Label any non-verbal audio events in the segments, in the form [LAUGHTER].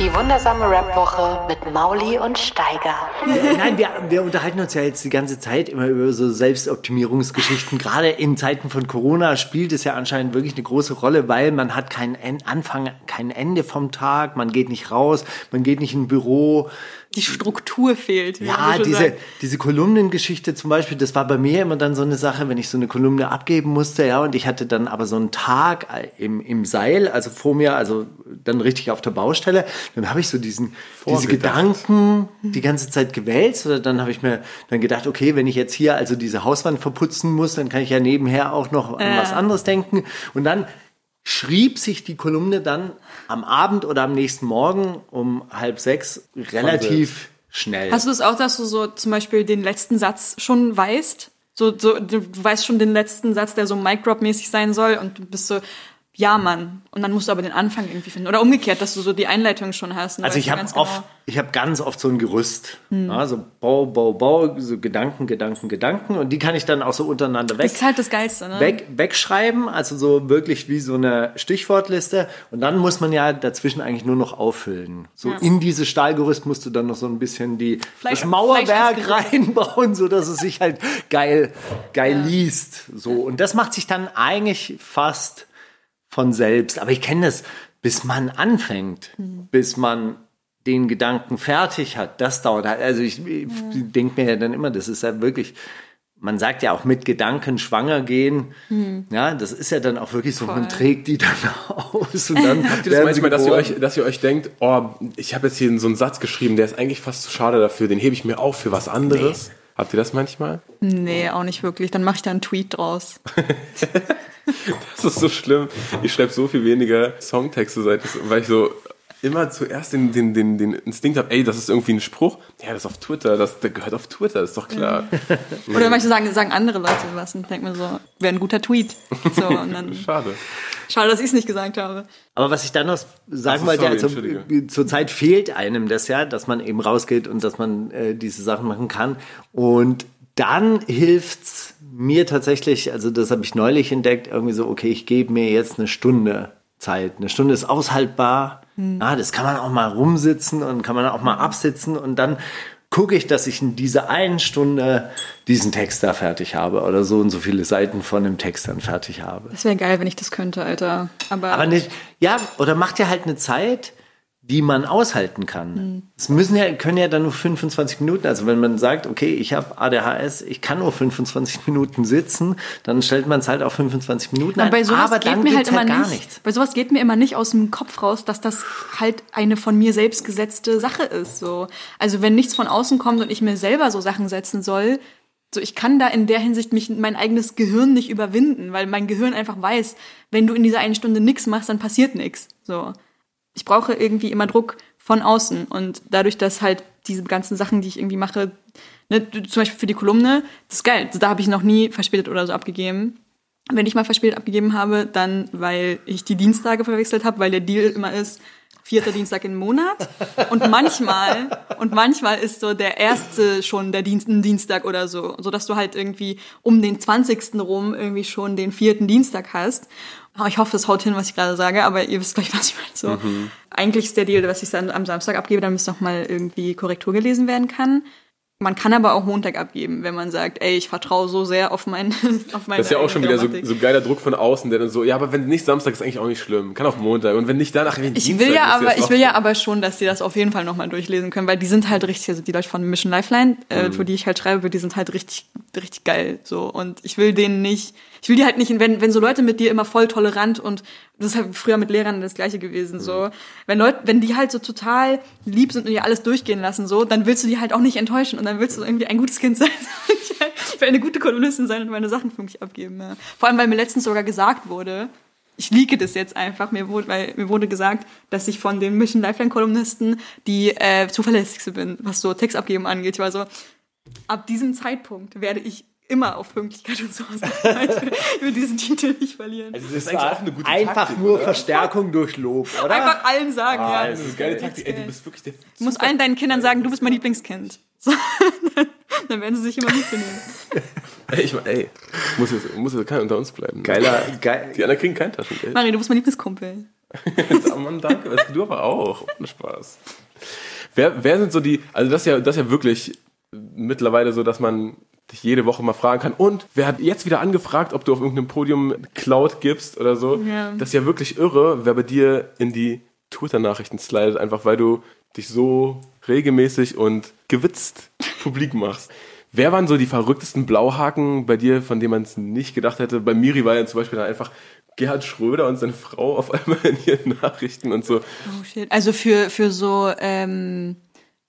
Die wundersame Rap-Woche mit Mauli und Steiger. Nein, wir, wir unterhalten uns ja jetzt die ganze Zeit immer über so Selbstoptimierungsgeschichten. Gerade in Zeiten von Corona spielt es ja anscheinend wirklich eine große Rolle, weil man hat keinen Anfang, kein Ende vom Tag, man geht nicht raus, man geht nicht in ein Büro, die Struktur fehlt. Ja, diese, diese Kolumnengeschichte zum Beispiel, das war bei mir immer dann so eine Sache, wenn ich so eine Kolumne abgeben musste, ja, und ich hatte dann aber so einen Tag im, im Seil, also vor mir, also dann richtig auf der Baustelle, dann habe ich so diesen, diese Gedanken die ganze Zeit gewälzt oder dann habe ich mir dann gedacht, okay, wenn ich jetzt hier also diese Hauswand verputzen muss, dann kann ich ja nebenher auch noch an äh. was anderes denken und dann schrieb sich die Kolumne dann am Abend oder am nächsten Morgen um halb sechs relativ schnell. Hast du das auch, dass du so zum Beispiel den letzten Satz schon weißt? So, so, du weißt schon den letzten Satz, der so Mic Drop mäßig sein soll und du bist so, ja, Mann. Und dann musst du aber den Anfang irgendwie finden. Oder umgekehrt, dass du so die Einleitung schon hast. Also ich habe genau oft, ich habe ganz oft so ein Gerüst. Hm. Ja, so Bau, Bau, Bau, so Gedanken, Gedanken, Gedanken. Und die kann ich dann auch so untereinander weg. Das ist halt das Geilste, ne? Weg, wegschreiben, also so wirklich wie so eine Stichwortliste. Und dann muss man ja dazwischen eigentlich nur noch auffüllen. So ja. in dieses Stahlgerüst musst du dann noch so ein bisschen die, Fleisch, das Mauerwerk reinbauen, so dass es sich halt geil, geil ja. liest. So. Und das macht sich dann eigentlich fast von selbst. Aber ich kenne das, bis man anfängt, mhm. bis man den Gedanken fertig hat, das dauert halt. Also ich, ich mhm. denke mir ja dann immer, das ist ja wirklich, man sagt ja auch mit Gedanken schwanger gehen. Mhm. Ja, das ist ja dann auch wirklich so, Voll. man trägt die dann aus und dann. [LAUGHS] Habt ihr das manchmal, dass ihr, euch, dass ihr euch denkt, oh, ich habe jetzt hier so einen Satz geschrieben, der ist eigentlich fast zu schade dafür, den hebe ich mir auf für was anderes? Nee. Habt ihr das manchmal? Nee, auch nicht wirklich. Dann mache ich da einen Tweet draus. [LAUGHS] [LAUGHS] das ist so schlimm. Ich schreibe so viel weniger Songtexte, seit weil ich so immer zuerst den, den, den, den Instinkt habe, ey, das ist irgendwie ein Spruch. Ja, das ist auf Twitter, das, der gehört auf Twitter, ist doch klar. Mhm. [LAUGHS] Oder manche sagen, sagen andere Leute was und ich denke mir so, wäre ein guter Tweet. So, und dann, [LAUGHS] Schade. Schade, dass ich es nicht gesagt habe. Aber was ich dann noch sagen wollte, also, zur Zeit fehlt einem das ja, dass man eben rausgeht und dass man äh, diese Sachen machen kann. Und dann hilft's mir tatsächlich, also das habe ich neulich entdeckt, irgendwie so, okay, ich gebe mir jetzt eine Stunde Zeit. Eine Stunde ist aushaltbar. Hm. Ah, das kann man auch mal rumsitzen und kann man auch mal absitzen und dann gucke ich, dass ich in dieser einen Stunde diesen Text da fertig habe oder so und so viele Seiten von dem Text dann fertig habe. Das wäre geil, wenn ich das könnte, Alter. Aber, Aber nicht, ja, oder macht ja halt eine Zeit, die man aushalten kann. Mhm. Es müssen ja, können ja dann nur 25 Minuten, also wenn man sagt, okay, ich habe ADHS, ich kann nur 25 [LAUGHS] Minuten sitzen, dann stellt man es halt auf 25 Minuten ein. Bei sowas aber geht dann mir halt immer halt gar nicht, nichts. Bei sowas geht mir immer nicht aus dem Kopf raus, dass das halt eine von mir selbst gesetzte Sache ist. So. Also wenn nichts von außen kommt und ich mir selber so Sachen setzen soll, so ich kann da in der Hinsicht mich mein eigenes Gehirn nicht überwinden, weil mein Gehirn einfach weiß, wenn du in dieser einen Stunde nichts machst, dann passiert nichts. So ich brauche irgendwie immer Druck von außen. Und dadurch, dass halt diese ganzen Sachen, die ich irgendwie mache, ne, zum Beispiel für die Kolumne, das ist geil. Da habe ich noch nie verspätet oder so abgegeben. Wenn ich mal verspätet abgegeben habe, dann weil ich die Dienstage verwechselt habe, weil der Deal immer ist, vierter Dienstag im Monat. Und manchmal, und manchmal ist so der erste schon der Dienst, ein Dienstag oder so, so dass du halt irgendwie um den 20. rum irgendwie schon den vierten Dienstag hast. Oh, ich hoffe, das haut hin, was ich gerade sage, aber ihr wisst gleich, was ich meine. So. Mhm. Eigentlich ist der Deal, dass ich dann am Samstag abgebe, damit es nochmal irgendwie Korrektur gelesen werden kann. Man kann aber auch Montag abgeben, wenn man sagt, ey, ich vertraue so sehr auf mein [LAUGHS] auf meine Das ist ja auch schon wieder so, so geiler Druck von außen, der dann so, ja, aber wenn nicht Samstag ist eigentlich auch nicht schlimm, kann auch Montag und wenn nicht danach wenn Ich will ja aber ich will ja aber schon, dass sie das auf jeden Fall nochmal durchlesen können, weil die sind halt richtig, also die Leute von Mission Lifeline, äh, mhm. für die ich halt schreibe, die sind halt richtig richtig geil so und ich will denen nicht ich will die halt nicht, wenn, wenn so Leute mit dir immer voll tolerant und das ist halt früher mit Lehrern das gleiche gewesen, so. Wenn Leute, wenn die halt so total lieb sind und dir alles durchgehen lassen, so, dann willst du die halt auch nicht enttäuschen und dann willst du irgendwie ein gutes Kind sein. [LAUGHS] ich will eine gute Kolonistin sein und meine Sachen für mich abgeben, ja. Vor allem, weil mir letztens sogar gesagt wurde, ich liege das jetzt einfach, mir wurde, weil mir wurde gesagt, dass ich von den Mission Lifeline Kolumnisten die äh, zuverlässigste bin, was so Text abgeben angeht. Ich war so, ab diesem Zeitpunkt werde ich immer auf Pünktlichkeit und sowas ich will diesen Titel nicht verlieren. Also das ist eigentlich auch eine gute Einfach Taktik, nur oder? Verstärkung durch Lob, oder? Einfach allen sagen, ah, ja. Das ist eine geile Taktik. Ey, du bist wirklich der Du musst allen deinen Kindern sagen, du bist mein Lieblingskind. So, [LAUGHS] dann werden sie sich immer lieb benehmen. Ey, ich mein, ey, muss jetzt, muss jetzt keiner unter uns bleiben. Ne? Geiler, geil. Die anderen kriegen kein Taschengeld. Marie, du bist mein Lieblingskumpel. [LAUGHS] Mann, danke. Du aber auch. Ohne Spaß. Wer, wer sind so die, also das ist ja, das ist ja wirklich mittlerweile so, dass man dich jede Woche mal fragen kann. Und wer hat jetzt wieder angefragt, ob du auf irgendeinem Podium Cloud gibst oder so? Ja. Das ist ja wirklich irre, wer bei dir in die Twitter-Nachrichten slidet, einfach weil du dich so regelmäßig und gewitzt publik machst. Wer waren so die verrücktesten Blauhaken bei dir, von denen man es nicht gedacht hätte? Bei Miri war ja zum Beispiel dann einfach Gerhard Schröder und seine Frau auf [LAUGHS] einmal in ihren Nachrichten und so. Oh shit. Also für, für so ähm,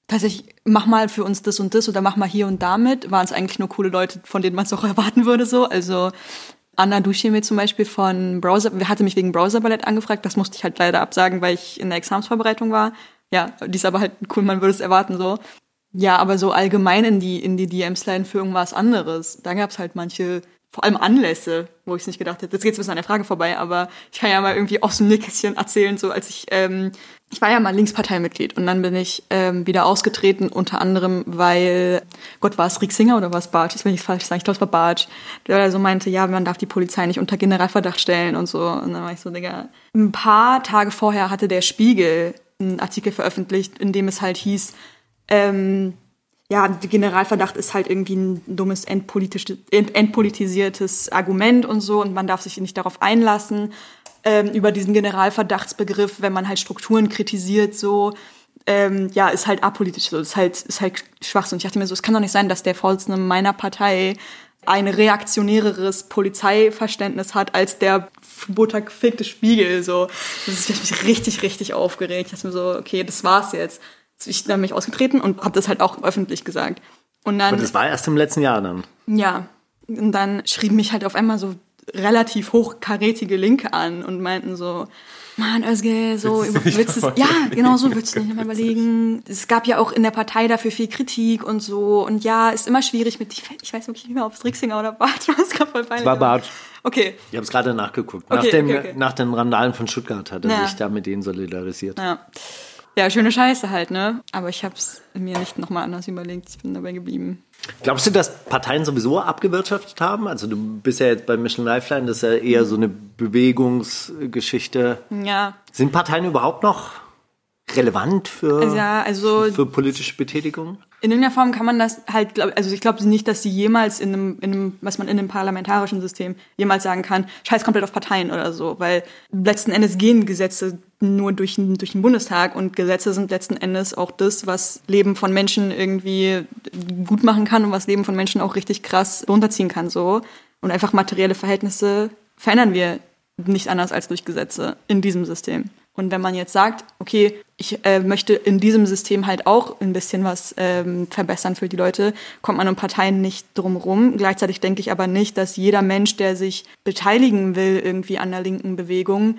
tatsächlich, mach mal für uns das und das oder mach mal hier und damit, waren es eigentlich nur coole Leute, von denen man es auch [LAUGHS] erwarten würde so. Also Anna Duscheme zum Beispiel von Browser, hatte mich wegen Browser Ballett angefragt, das musste ich halt leider absagen, weil ich in der Examsvorbereitung war. Ja, die ist aber halt cool, man würde es erwarten so. Ja, aber so allgemein in die, in die DMs-Line für irgendwas anderes. Da gab es halt manche vor allem Anlässe, wo ich es nicht gedacht hätte. Jetzt geht's ein bisschen an der Frage vorbei, aber ich kann ja mal irgendwie aus dem Nähkästchen erzählen, so als ich, ähm, ich war ja mal Linksparteimitglied und dann bin ich ähm, wieder ausgetreten, unter anderem, weil, Gott, war es Rick Singer oder war es Bartsch? Ich will nicht falsch sagen, ich glaube, es war Bartsch, der so meinte, ja, man darf die Polizei nicht unter Generalverdacht stellen und so. Und dann war ich so, Digga. Ein paar Tage vorher hatte der Spiegel einen Artikel veröffentlicht, in dem es halt hieß, ähm, ja, Generalverdacht ist halt irgendwie ein dummes entpolitisiertes Argument und so und man darf sich nicht darauf einlassen ähm, über diesen Generalverdachtsbegriff, wenn man halt Strukturen kritisiert so. Ähm, ja, ist halt apolitisch so, ist halt, ist halt Schwachsinn. Ich dachte mir so, es kann doch nicht sein, dass der Vorsitzende meiner Partei ein reaktionäreres Polizeiverständnis hat als der buttergefickte Spiegel. So, das ist mich richtig, richtig aufgeregt. Ich dachte mir so, okay, das war's jetzt ich dann mich ausgetreten und habe das halt auch öffentlich gesagt. Und dann. Und das war erst im letzten Jahr dann. Ja. Und dann schrieben mich halt auf einmal so relativ hochkarätige Linke an und meinten so, Mann, Özge, so, willst du ja, genau so willst du nicht [LAUGHS] mal überlegen. Es gab ja auch in der Partei dafür viel Kritik und so. Und ja, ist immer schwierig mit, ich weiß wirklich nicht mehr, ob es Rixinger oder Barth war. [LAUGHS] Es gab voll Es war Barth. Okay. Ich habe es gerade nachgeguckt. Nach, okay, dem, okay, okay. nach den Randalen von Stuttgart hat er ja. sich da mit denen solidarisiert. Ja. Ja, schöne Scheiße halt, ne? Aber ich habe es mir nicht nochmal anders überlegt. Ich bin dabei geblieben. Glaubst du, dass Parteien sowieso abgewirtschaftet haben? Also du bist ja jetzt bei Mission Lifeline, das ist ja eher so eine Bewegungsgeschichte. Ja. Sind Parteien überhaupt noch relevant für, ja, also für politische Betätigung? In irgendeiner Form kann man das halt, also ich glaube nicht, dass sie jemals in einem, in einem, was man in einem parlamentarischen System jemals sagen kann, scheiß komplett auf Parteien oder so, weil letzten Endes gehen Gesetze nur durch, durch den Bundestag und Gesetze sind letzten Endes auch das, was Leben von Menschen irgendwie gut machen kann und was Leben von Menschen auch richtig krass runterziehen kann, so. Und einfach materielle Verhältnisse verändern wir nicht anders als durch Gesetze in diesem System. Und wenn man jetzt sagt, okay, ich äh, möchte in diesem System halt auch ein bisschen was ähm, verbessern für die Leute, kommt man um Parteien nicht drumherum. Gleichzeitig denke ich aber nicht, dass jeder Mensch, der sich beteiligen will irgendwie an der linken Bewegung,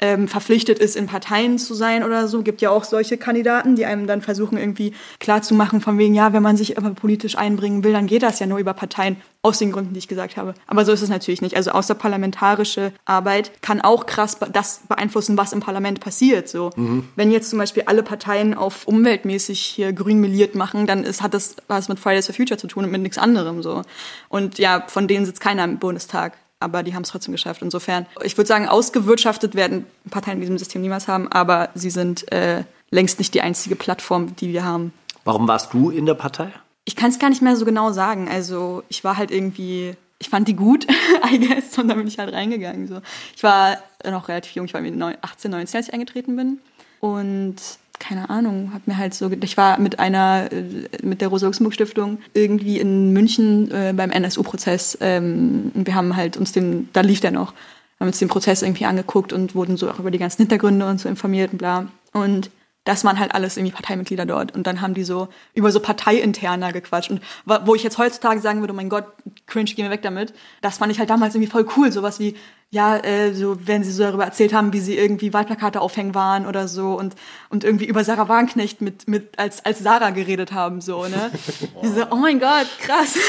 ähm, verpflichtet ist, in Parteien zu sein oder so. Gibt ja auch solche Kandidaten, die einem dann versuchen, irgendwie klarzumachen, von wegen, ja, wenn man sich aber politisch einbringen will, dann geht das ja nur über Parteien, aus den Gründen, die ich gesagt habe. Aber so ist es natürlich nicht. Also außerparlamentarische Arbeit kann auch krass das beeinflussen, was im Parlament passiert. So, mhm. wenn jetzt zum Beispiel alle Parteien auf umweltmäßig hier grün meliert machen, dann ist, hat das was mit Fridays for Future zu tun und mit nichts anderem. So. Und ja, von denen sitzt keiner im Bundestag aber die haben es trotzdem geschafft. Insofern, ich würde sagen, ausgewirtschaftet werden Parteien in diesem System niemals haben, aber sie sind äh, längst nicht die einzige Plattform, die wir haben. Warum warst du in der Partei? Ich kann es gar nicht mehr so genau sagen. Also ich war halt irgendwie, ich fand die gut, [LAUGHS] I guess, und dann bin ich halt reingegangen. So. Ich war noch relativ jung, ich war 18, 19, als ich eingetreten bin. Und keine Ahnung, hab mir halt so, ich war mit einer, äh, mit der Rosa-Luxemburg-Stiftung irgendwie in München äh, beim NSU-Prozess ähm, wir haben halt uns den, da lief der noch, haben uns den Prozess irgendwie angeguckt und wurden so auch über die ganzen Hintergründe und so informiert und bla. Und das waren halt alles irgendwie Parteimitglieder dort. Und dann haben die so über so Parteiinterner gequatscht. Und wo ich jetzt heutzutage sagen würde, oh mein Gott, cringe, geh mir weg damit. Das fand ich halt damals irgendwie voll cool. Sowas wie, ja, äh, so, wenn sie so darüber erzählt haben, wie sie irgendwie Wahlplakate aufhängen waren oder so und, und irgendwie über Sarah Wagenknecht mit, mit, als, als Sarah geredet haben, so, ne? [LAUGHS] so, oh mein Gott, krass. [LAUGHS]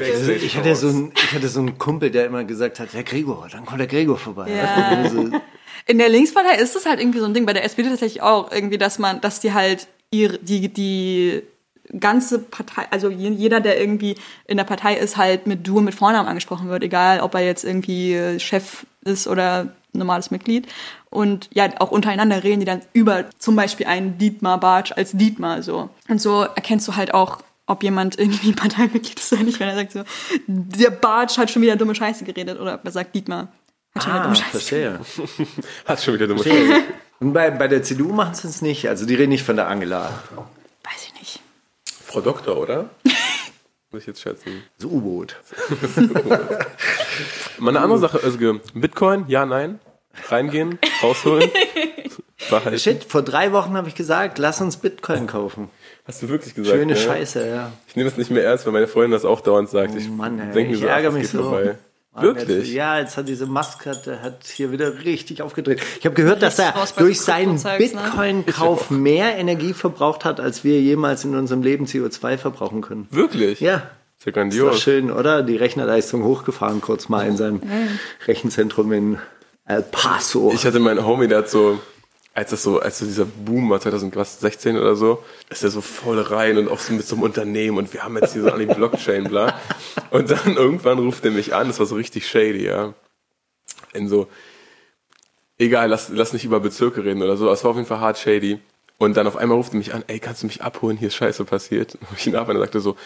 Also ich, hatte so ein, ich hatte so einen Kumpel, der immer gesagt hat, der Gregor, dann kommt der Gregor vorbei. Ja. In der Linkspartei ist das halt irgendwie so ein Ding, bei der SPD tatsächlich auch, irgendwie, dass man, dass die halt ihre, die, die ganze Partei, also jeder, der irgendwie in der Partei ist, halt mit Du und mit Vornamen angesprochen wird, egal ob er jetzt irgendwie Chef ist oder normales Mitglied. Und ja, auch untereinander reden die dann über zum Beispiel einen Dietmar Bartsch als Dietmar so. Und so erkennst du halt auch, ob jemand irgendwie [LAUGHS] Parteimitglied ist oder nicht, wenn er sagt so, der Bartsch hat schon wieder dumme Scheiße geredet oder er sagt Dietmar. Hat schon ah, wieder Scheiße verstehe. Hat schon wieder dumme [LAUGHS] Scheiße. Und bei, bei der CDU machen sie es nicht. Also die reden nicht von der Angela. Weiß ich nicht. Frau Doktor, oder? [LAUGHS] Muss ich jetzt schätzen. So U-Boot. [LAUGHS] Mal eine andere Sache, also Bitcoin, ja, nein. Reingehen, rausholen. Behalten. Shit, vor drei Wochen habe ich gesagt, lass uns Bitcoin kaufen. Hast du wirklich gesagt? Schöne ja? Scheiße, ja. Ich nehme das nicht mehr ernst, weil meine Freundin das auch dauernd sagt. Ich Oh Mann, ey, denke mir ich ärgere mich so. vorbei. Wirklich? Jetzt, ja, jetzt hat diese Musk hat, hat hier wieder richtig aufgedreht. Ich habe gehört, dass er durch seinen ne? Bitcoin-Kauf mehr Energie verbraucht hat, als wir jemals in unserem Leben CO2 verbrauchen können. Wirklich? Ja. Ist ja Ist doch grandios. schön, oder? Die Rechnerleistung hochgefahren, kurz mal in seinem Rechenzentrum in El Paso. Ich hatte meinen Homie, der hat so, als das so, als so dieser Boom war, 2016 oder so, ist er so voll rein und auch so mit so einem Unternehmen und wir haben jetzt hier so an die Blockchain, bla. Und dann irgendwann ruft er mich an, das war so richtig shady, ja. In so, egal, lass, lass nicht über Bezirke reden oder so, es war auf jeden Fall hart shady. Und dann auf einmal ruft er mich an, ey, kannst du mich abholen, hier ist Scheiße passiert. [LAUGHS] Und ich ihn ab und er sagte so,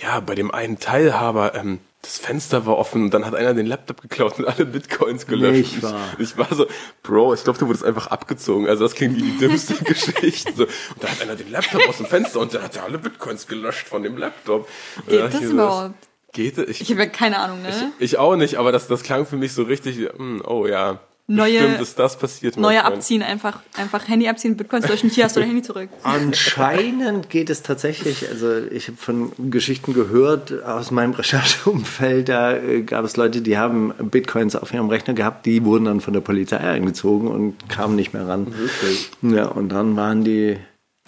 ja, bei dem einen Teilhaber, ähm, das Fenster war offen und dann hat einer den Laptop geklaut und alle Bitcoins gelöscht. Nicht wahr. Ich war so, Bro, ich glaube, du wurdest einfach abgezogen. Also das klingt wie die dümmste [LAUGHS] Geschichte. So. Und da hat einer den Laptop aus dem Fenster und der hat ja alle Bitcoins gelöscht von dem Laptop. Geht da das ich so, überhaupt? Geht das? Ich, Ich habe ja keine Ahnung, ne? ich auch nicht, aber das, das klang für mich so richtig, hm, oh ja. Neue- Bestimmt ist das passiert. Neue abziehen, einfach, einfach Handy abziehen, Bitcoins löschen, hier hast du dein Handy zurück. Anscheinend geht es tatsächlich, also ich habe von Geschichten gehört aus meinem Rechercheumfeld, da äh, gab es Leute, die haben Bitcoins auf ihrem Rechner gehabt, die wurden dann von der Polizei eingezogen und kamen nicht mehr ran. Ja, und dann waren die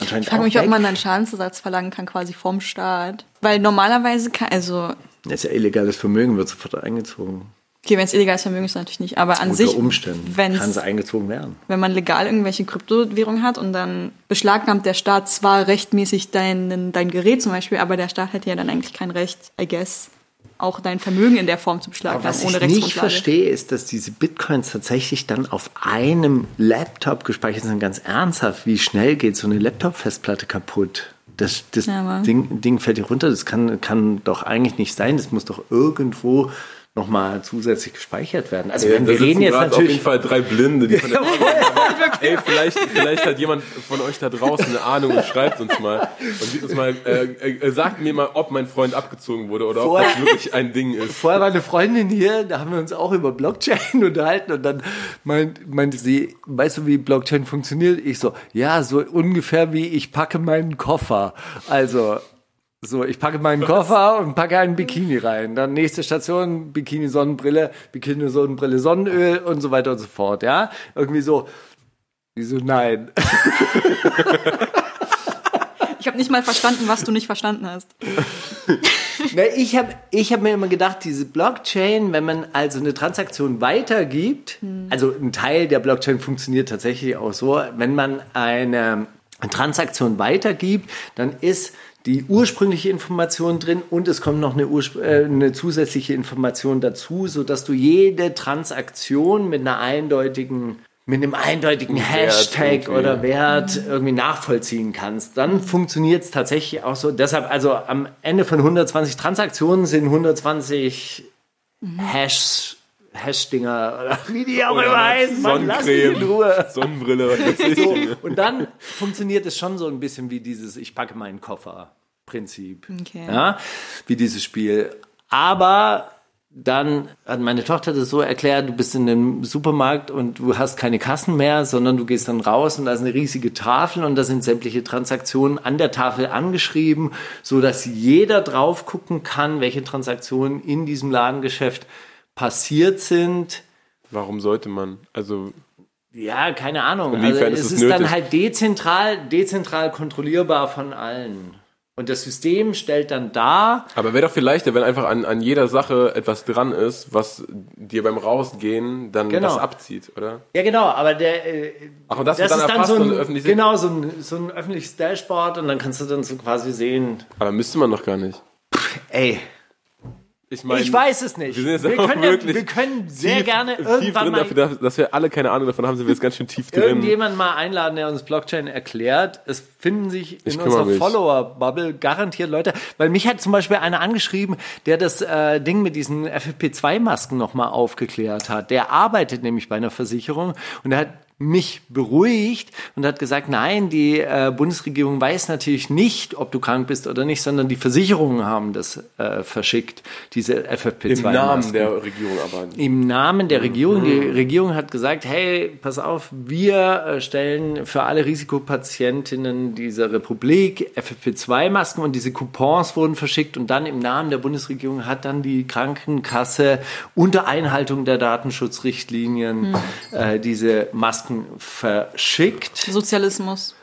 anscheinend Ich frage mich, ob weg. man dann Schadensersatz verlangen kann, quasi vom Staat. Weil normalerweise kann, also, Das ist ja illegales Vermögen, wird sofort eingezogen. Okay, wenn es illegales Vermögen ist, natürlich nicht, aber an Unter sich, Umständen kann es eingezogen werden. wenn man legal irgendwelche Kryptowährungen hat und dann beschlagnahmt der Staat zwar rechtmäßig dein, dein Gerät zum Beispiel, aber der Staat hätte ja dann eigentlich kein Recht, I guess, auch dein Vermögen in der Form zu beschlagnahmen, was ohne ich nicht verstehe, ist, dass diese Bitcoins tatsächlich dann auf einem Laptop gespeichert sind. Ganz ernsthaft, wie schnell geht so eine Laptop-Festplatte kaputt? Das, das Ja, Ding, Ding fällt hier runter. Das kann, kann doch eigentlich nicht sein. Das muss doch irgendwo nochmal zusätzlich gespeichert werden. Also Ja, wenn wir reden jetzt gerade auf jeden natürlich... Fall drei Blinde, die von der [LAUGHS] Ey, vielleicht, vielleicht hat jemand von euch da draußen eine Ahnung und schreibt uns mal und sieht uns mal, äh, äh, sagt mir mal, ob mein Freund abgezogen wurde oder ob Vorher- das wirklich ein Ding ist. Vorher war eine Freundin hier, da haben wir uns auch über Blockchain [LAUGHS] unterhalten und dann meint, meinte sie, weißt du, wie Blockchain funktioniert? Ich so, ja, so ungefähr wie ich packe meinen Koffer. Also, so, ich packe meinen Koffer und packe einen Bikini rein. Dann nächste Station, Bikini, Sonnenbrille, Bikini, Sonnenbrille, Sonnenöl und so weiter und so fort, ja? Irgendwie so, wieso nein? [LAUGHS] Ich habe nicht mal verstanden, was du nicht verstanden hast. [LAUGHS] Na, ich habe ich hab mir immer gedacht, diese Blockchain, wenn man also eine Transaktion weitergibt, also ein Teil der Blockchain funktioniert tatsächlich auch so, wenn man eine Transaktion weitergibt, dann ist die ursprüngliche Information drin und es kommt noch eine, äh, eine zusätzliche Information dazu, sodass du jede Transaktion mit einer eindeutigen mit einem eindeutigen Wert Hashtag oder Wert irgendwie nachvollziehen kannst, dann funktioniert es tatsächlich auch so. Deshalb, also am Ende von 120 Transaktionen sind 120 Hash, Hash-Dinger oder wie die auch immer heißen. Mann, lass mich in Ruhe. Sonnenbrille, was. So, und dann funktioniert es schon so ein bisschen wie dieses Ich packe meinen Koffer Prinzip. Okay. Ja, wie dieses Spiel. Aber dann hat meine Tochter das so erklärt, du bist in einem Supermarkt und du hast keine Kassen mehr, sondern du gehst dann raus und da ist eine riesige Tafel und da sind sämtliche Transaktionen an der Tafel angeschrieben, so dass jeder drauf gucken kann, welche Transaktionen in diesem Ladengeschäft passiert sind. Warum sollte man? Also ja, keine Ahnung. Also es ist, ist dann halt dezentral, dezentral kontrollierbar von allen. Und das System stellt dann dar. Aber wäre doch viel leichter, wenn einfach an, an jeder Sache etwas dran ist, was dir beim Rausgehen dann genau. das abzieht, oder? Ja, genau, aber der. Äh, Ach, und das, das ist dann so ein, genau, so ein, so ein öffentliches Dashboard und dann kannst du dann so quasi sehen. Aber müsste man doch gar nicht. Pff, ey, ich, mein, ich weiß es nicht. Wir, wir, können, wirklich wir können sehr tief, gerne irgendwann mal, dafür, dass wir alle keine Ahnung davon haben, sind wir jetzt ganz schön tief drin. Irgendjemand mal einladen, der uns Blockchain erklärt. Es finden sich in unserer Follower-Bubble garantiert Leute, weil mich hat zum Beispiel einer angeschrieben, der das äh, Ding mit diesen FFP2-Masken nochmal aufgeklärt hat. Der arbeitet nämlich bei einer Versicherung und er hat mich beruhigt und hat gesagt, nein, die äh, Bundesregierung weiß natürlich nicht, ob du krank bist oder nicht, sondern die Versicherungen haben das äh, verschickt, diese FFP2. Im Namen der Regierung aber. Im Namen der Regierung. Die Regierung hat gesagt, hey, pass auf, wir äh, stellen für alle Risikopatientinnen dieser Republik FFP2-Masken und diese Coupons wurden verschickt und dann im Namen der Bundesregierung hat dann die Krankenkasse unter Einhaltung der Datenschutzrichtlinien hm. äh, diese Masken Masken verschickt. Sozialismus.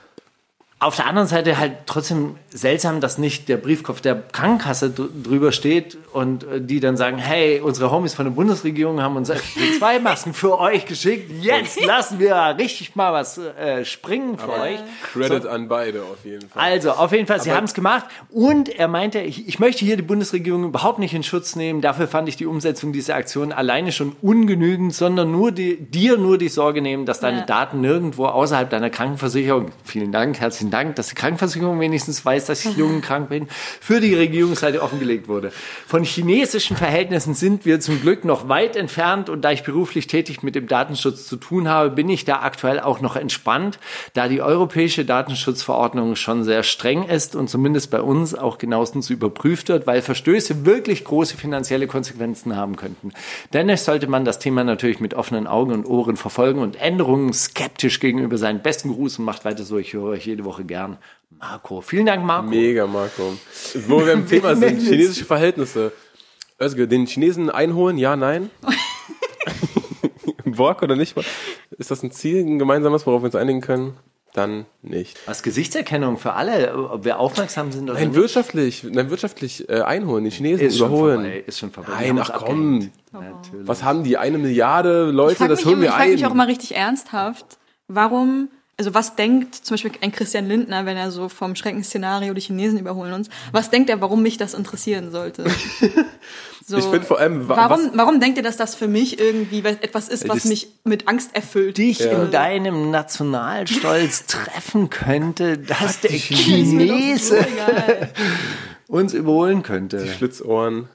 Auf der anderen Seite halt trotzdem seltsam, dass nicht der Briefkopf der Krankenkasse drüber steht und äh, die dann sagen, hey, unsere Homies von der Bundesregierung haben uns zwei Masken für euch geschickt. Jetzt lassen wir richtig mal was äh, springen für Aber euch. Credit so. an beide auf jeden Fall. Also, auf jeden Fall, sie haben es gemacht. Und er meinte, ich, ich möchte hier die Bundesregierung überhaupt nicht in Schutz nehmen. Dafür fand ich die Umsetzung dieser Aktion alleine schon ungenügend, sondern nur die, dir nur die Sorge nehmen, dass deine ja. Daten nirgendwo außerhalb deiner Krankenversicherung, vielen Dank, herzlichen Dank, dass die Krankenversicherung wenigstens weiß, dass ich jung und krank bin, für die Regierungsseite offengelegt wurde. Von chinesischen Verhältnissen sind wir zum Glück noch weit entfernt und da ich beruflich tätig mit dem Datenschutz zu tun habe, bin ich da aktuell auch noch entspannt, da die europäische Datenschutzverordnung schon sehr streng ist und zumindest bei uns auch genauestens überprüft wird, weil Verstöße wirklich große finanzielle Konsequenzen haben könnten. Dennoch sollte man das Thema natürlich mit offenen Augen und Ohren verfolgen und Änderungen skeptisch gegenüber sein. Besten Gruß und macht weiter so. Ich höre euch jede Woche gern. Marco. Vielen Dank, Marco. Mega, Marco. Wo wir im Thema sind, chinesische Verhältnisse. Özge, den Chinesen einholen, ja, nein? [LAUGHS] Borg oder nicht? Ist das ein Ziel, ein gemeinsames, worauf wir uns einigen können? Dann nicht. Als Gesichtserkennung für alle, ob wir aufmerksam sind oder Nein, wirtschaftlich, nein, wirtschaftlich äh, einholen, die Chinesen ist überholen. Schon vorbei, ist schon vorbei. Nein, ach komm. Was haben die? Eine Milliarde Leute, das holen wir ich ein. Ich frage mich auch mal richtig ernsthaft, warum also was denkt zum Beispiel ein Christian Lindner, wenn er so vom Schreckensszenario die Chinesen überholen uns, was denkt er, warum mich das interessieren sollte? [LAUGHS] So, ich finde vor allem, warum, warum denkt ihr, dass das für mich irgendwie etwas ist, was mich mit Angst erfüllt? Dich ja. in deinem Nationalstolz [LAUGHS] treffen könnte, dass der Chinese [LAUGHS] uns überholen könnte. Die Schlitzohren.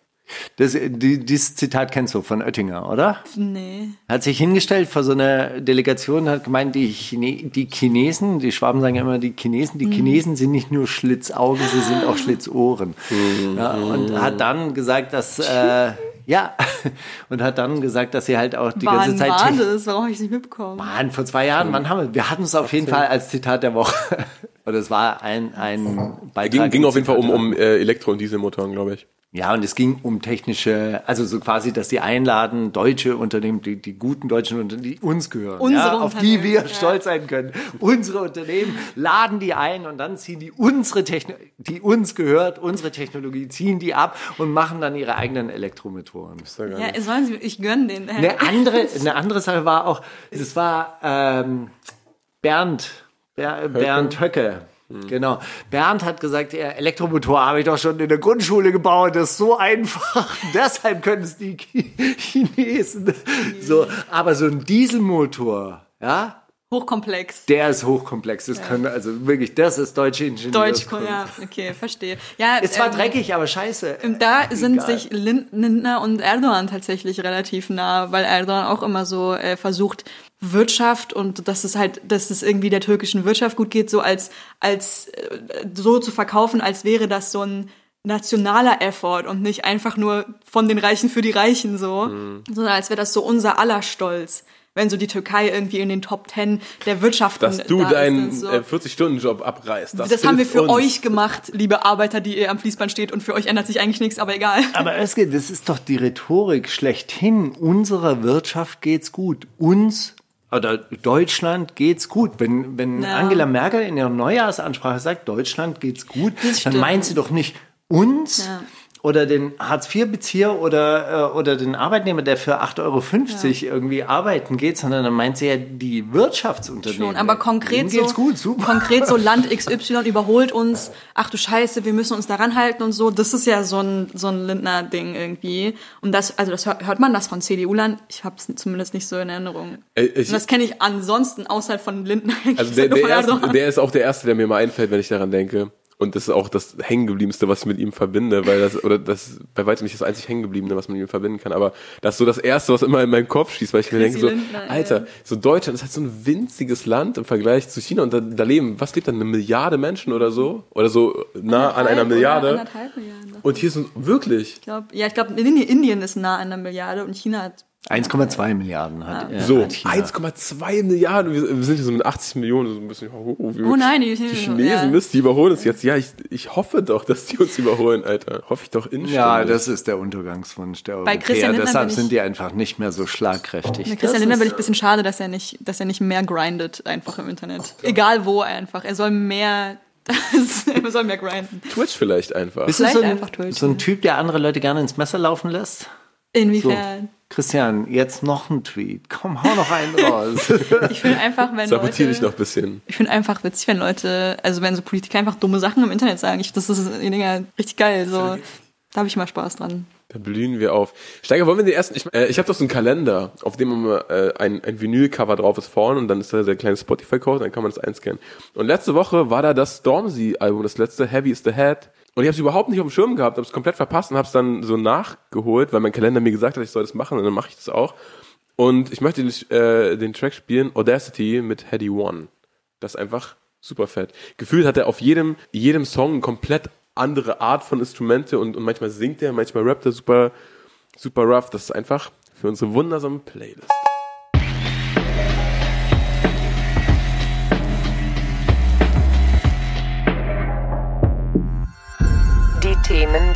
Das, die, dieses Zitat kennst du von Oettinger, oder? Nee. Hat sich hingestellt vor so einer Delegation, hat gemeint, die, Chine die Chinesen, die Schwaben sagen ja immer die Chinesen, die mhm. Chinesen sind nicht nur Schlitzaugen, sie sind auch Schlitzohren. Mhm. Ja, und hat dann gesagt, dass äh, [LAUGHS] ja, [LAUGHS] und hat dann gesagt, dass sie halt auch die Wann ganze Zeit. War das? Warum habe ich es nicht mitbekommen? Mann, vor zwei Jahren, wann haben wir? Wir hatten es auf jeden Fall als Zitat der Woche. [LAUGHS] Oder es war ein, ein Beitrag. Ging, ging auf jeden Fall um, um äh, Elektro- und Dieselmotoren, glaube ich. Ja, und es ging um technische, also so quasi, dass die einladen, deutsche Unternehmen, die, die guten deutschen Unternehmen, die uns gehören, Unsere ja, auf die wir ja. stolz sein können. Unsere Unternehmen laden die ein und dann ziehen die unsere Technologie, die uns gehört, unsere Technologie, ziehen die ab und machen dann ihre eigenen Elektromotoren. Ja, sollen sie, ich gönne den. Eine andere, eine andere Sache war auch, es war ähm, Bernd, Bernd Höcke hm. Genau. Bernd hat gesagt, der Elektromotor habe ich doch schon in der Grundschule gebaut. Das ist so einfach. [LAUGHS] Deshalb können es die Chinesen. So, aber so ein Dieselmotor, ja, Hochkomplex. Der ist hochkomplex. Das ja. können, also wirklich, das ist deutsche Ingenieur. Deutsch, ja, okay, verstehe. Ja, ist zwar ähm, dreckig, aber scheiße. Da sind sich Lindner und Erdogan tatsächlich relativ nah, weil Erdogan auch immer so äh, versucht, Wirtschaft und dass es halt, dass es irgendwie der türkischen Wirtschaft gut geht, so als, als, äh, so zu verkaufen, als wäre das so ein, nationaler Effort und nicht einfach nur von den Reichen für die Reichen so, mhm. sondern als wäre das so unser aller Stolz wenn so die Türkei irgendwie in den Top Ten der Wirtschaft Dass du da deinen so. 40-Stunden-Job abreißt. Das, das haben wir für uns. euch gemacht, liebe Arbeiter, die ihr am Fließband steht und für euch ändert sich eigentlich nichts, aber egal. Aber Özge, das ist doch die Rhetorik schlechthin. Unserer Wirtschaft geht's gut. Uns oder Deutschland geht's gut. Wenn, wenn ja. Angela Merkel in ihrer Neujahrsansprache sagt, Deutschland geht's gut, dann meint sie doch nicht uns, ja oder den Hartz-IV-Bezieher oder, äh, oder den Arbeitnehmer, der für 8,50 Euro ja. irgendwie arbeiten geht, sondern dann meint sie ja die Wirtschaftsunternehmen. Schon, aber konkret so, gut, konkret so [LAUGHS] Land XY überholt uns, ach du Scheiße, wir müssen uns daran halten und so. Das ist ja so ein, so ein Lindner-Ding irgendwie. Und das, also das hört, hört man das von CDU-Land? Ich habe es zumindest nicht so in Erinnerung. Äh, ich, und das kenne ich ansonsten außerhalb von Lindner. [LAUGHS] Also der, der, erste, der ist auch der erste, der mir mal einfällt, wenn ich daran denke. Und das ist auch das Hängengebliebenste, was ich mit ihm verbinde, weil das, oder das bei weitem nicht das einzig Hängengebliebene, was man mit ihm verbinden kann. Aber das ist so das Erste, was immer in meinen Kopf schießt, weil ich mir denke so, Alter, so Deutschland ist halt so ein winziges Land im Vergleich zu China und da, da leben, was lebt da, eine Milliarde Menschen oder so? Oder so nah an einer Milliarde. Anderthalb Milliarden. Und hier sind wirklich. Ich glaube, ja, ich glaube, Indien ist nah an einer Milliarde und China hat 1,2 Milliarden hat. Ja. so, 1,2 Milliarden. Wir, wir, sind hier so mit 80 Millionen so ein bisschen. Oh, oh, oh nein, die, die Chinesen, ja. Mist, die überholen uns jetzt. Ja, ich, ich hoffe doch, dass die uns überholen, Alter. Hoffe ich doch inständig. Ja, das ist der Untergangswunsch der Bei Europäer. Deshalb sind die einfach nicht mehr so schlagkräftig. Bei Christian Lindner bin ich ein bisschen schade, dass er nicht, dass er nicht mehr grindet einfach im Internet. Egal wo einfach. Er soll mehr [LAUGHS] er soll mehr grinden. Twitch vielleicht einfach. Bist du so ein, so ein Typ, der andere Leute gerne ins Messer laufen lässt? Inwiefern? Christian, jetzt noch ein Tweet. Komm, hau noch einen raus. [LAUGHS] ich finde einfach, wenn Sabotiere dich noch ein bisschen. Ich finde einfach witzig, wenn Leute, also wenn so Politiker einfach dumme Sachen im Internet sagen. Ich, das ist Dinger richtig geil. So, da habe ich mal Spaß dran. Da blühen wir auf. Steiger, wollen wir den ersten? Ich, äh, ich habe doch so einen Kalender, auf dem äh, ein, ein Vinyl-Cover drauf ist vorne und dann ist da der kleine Spotify-Code, dann kann man das einscannen. Und letzte Woche war da das Stormzy-Album, das letzte Heavy is the Head. Und ich habe es überhaupt nicht auf dem Schirm gehabt, habe es komplett verpasst und habe es dann so nachgeholt, weil mein Kalender mir gesagt hat, ich soll das machen und dann mache ich das auch. Und ich möchte äh, den Track spielen, Audacity mit Heady One. Das ist einfach super fett. Gefühlt hat er auf jedem, jedem Song eine komplett andere Art von Instrumente und, und manchmal singt er, manchmal rappt er super, super rough. Das ist einfach für unsere wundersame Playlist.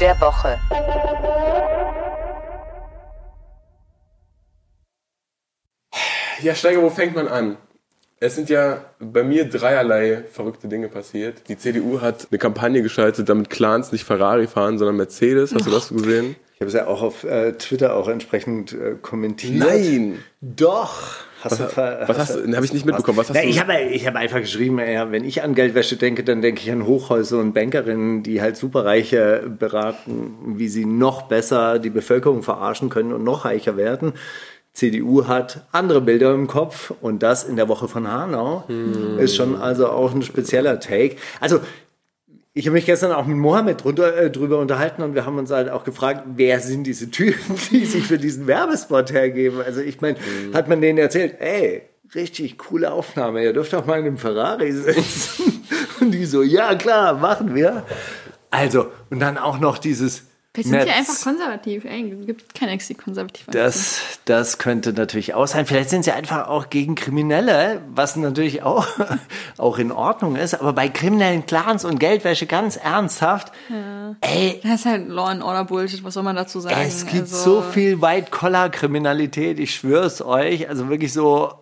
Der Woche. Ja, Steiger, wo fängt man an? Es sind ja bei mir dreierlei verrückte Dinge passiert. Die CDU hat eine Kampagne geschaltet, damit Clans nicht Ferrari fahren, sondern Mercedes. Hast du das [LAUGHS] gesehen? Ich habe es ja auch auf äh, Twitter auch entsprechend äh, kommentiert. Nein! Doch! Hast was, du, was hast du, habe ich nicht mitbekommen. Was hast Na, du? Ich habe ich hab einfach geschrieben, ja, wenn ich an Geldwäsche denke, dann denke ich an Hochhäuser und Bankerinnen, die halt Superreiche beraten, wie sie noch besser die Bevölkerung verarschen können und noch reicher werden. CDU hat andere Bilder im Kopf und das in der Woche von Hanau hm. ist schon also auch ein spezieller Take. Also ich habe mich gestern auch mit Mohammed drunter, äh, drüber unterhalten und wir haben uns halt auch gefragt, wer sind diese Typen, [LAUGHS] die sich für diesen Werbespot hergeben? Also ich meine, mhm. hat man denen erzählt, ey, richtig coole Aufnahme, ihr dürft auch mal in einem Ferrari sitzen. [LAUGHS] und die so, ja klar, machen wir. Also, und dann auch noch dieses, Vielleicht sind sie einfach konservativ. Ey, es gibt keine konservative das, das könnte natürlich auch sein. Vielleicht sind sie einfach auch gegen Kriminelle, was natürlich auch, [LAUGHS] auch in Ordnung ist. Aber bei kriminellen Clans und Geldwäsche ganz ernsthaft. Ja. Ey, das ist halt Law and Order Bullshit. Was soll man dazu sagen? Es gibt also, so viel White-Collar-Kriminalität. Ich schwör's euch. Also wirklich so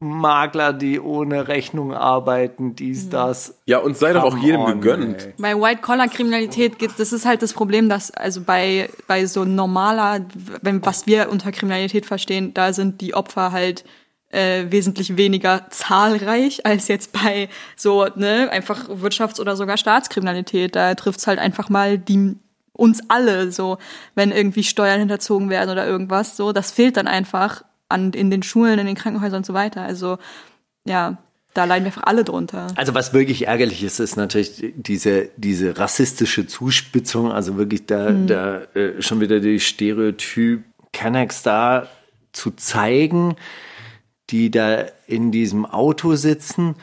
Makler, die ohne Rechnung arbeiten, dies, mhm. das. Ja, und sei doch auch jedem on, gegönnt. Ey. Bei White-Collar-Kriminalität gibt das ist halt das Problem, dass also bei, bei so normaler, wenn, was wir unter Kriminalität verstehen, da sind die Opfer halt äh, wesentlich weniger zahlreich als jetzt bei so, ne, einfach Wirtschafts- oder sogar Staatskriminalität. Da trifft's halt einfach mal die uns alle so, wenn irgendwie Steuern hinterzogen werden oder irgendwas so. Das fehlt dann einfach an, in den Schulen, in den Krankenhäusern und so weiter. Also ja, da leiden wir einfach alle drunter. Also was wirklich ärgerlich ist, ist natürlich diese, diese rassistische Zuspitzung, also wirklich da, mhm. da äh, schon wieder die Stereotyp Kennex da zu zeigen, die da in diesem Auto sitzen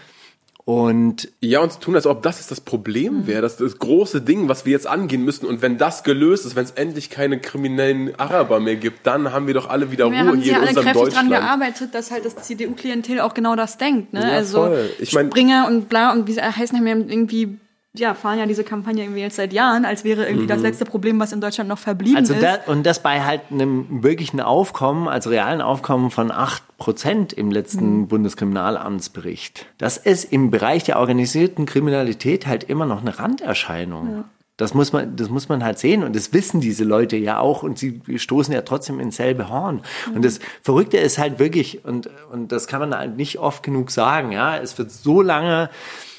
Und ja, und tun, als ob das ist das Problem wäre, das, das große Ding, was wir jetzt angehen müssen. Und wenn das gelöst ist, wenn es endlich keine kriminellen Araber mehr gibt, dann haben wir doch alle wieder wir Ruhe haben hier ja in alle unserem kräftig Deutschland. daran gearbeitet, dass halt das CDU-Klientel auch genau das denkt. Ne? Ja, also voll. Ich mein- Springer und bla und wie sie heißen, haben ja irgendwie ja, fahren ja diese Kampagne irgendwie jetzt seit Jahren, als wäre irgendwie das letzte Problem, was in Deutschland noch verblieben Also ist. da, und das bei halt einem wirklichen Aufkommen, also realen Aufkommen von 8% im letzten Bundeskriminalamtsbericht. Das ist im Bereich der organisierten Kriminalität halt immer noch eine Randerscheinung. Das muss man, das muss man halt sehen und das wissen diese Leute ja auch und sie stoßen ja trotzdem ins selbe Horn. Und das Verrückte ist halt wirklich und und das kann man halt nicht oft genug sagen. Ja, es wird so lange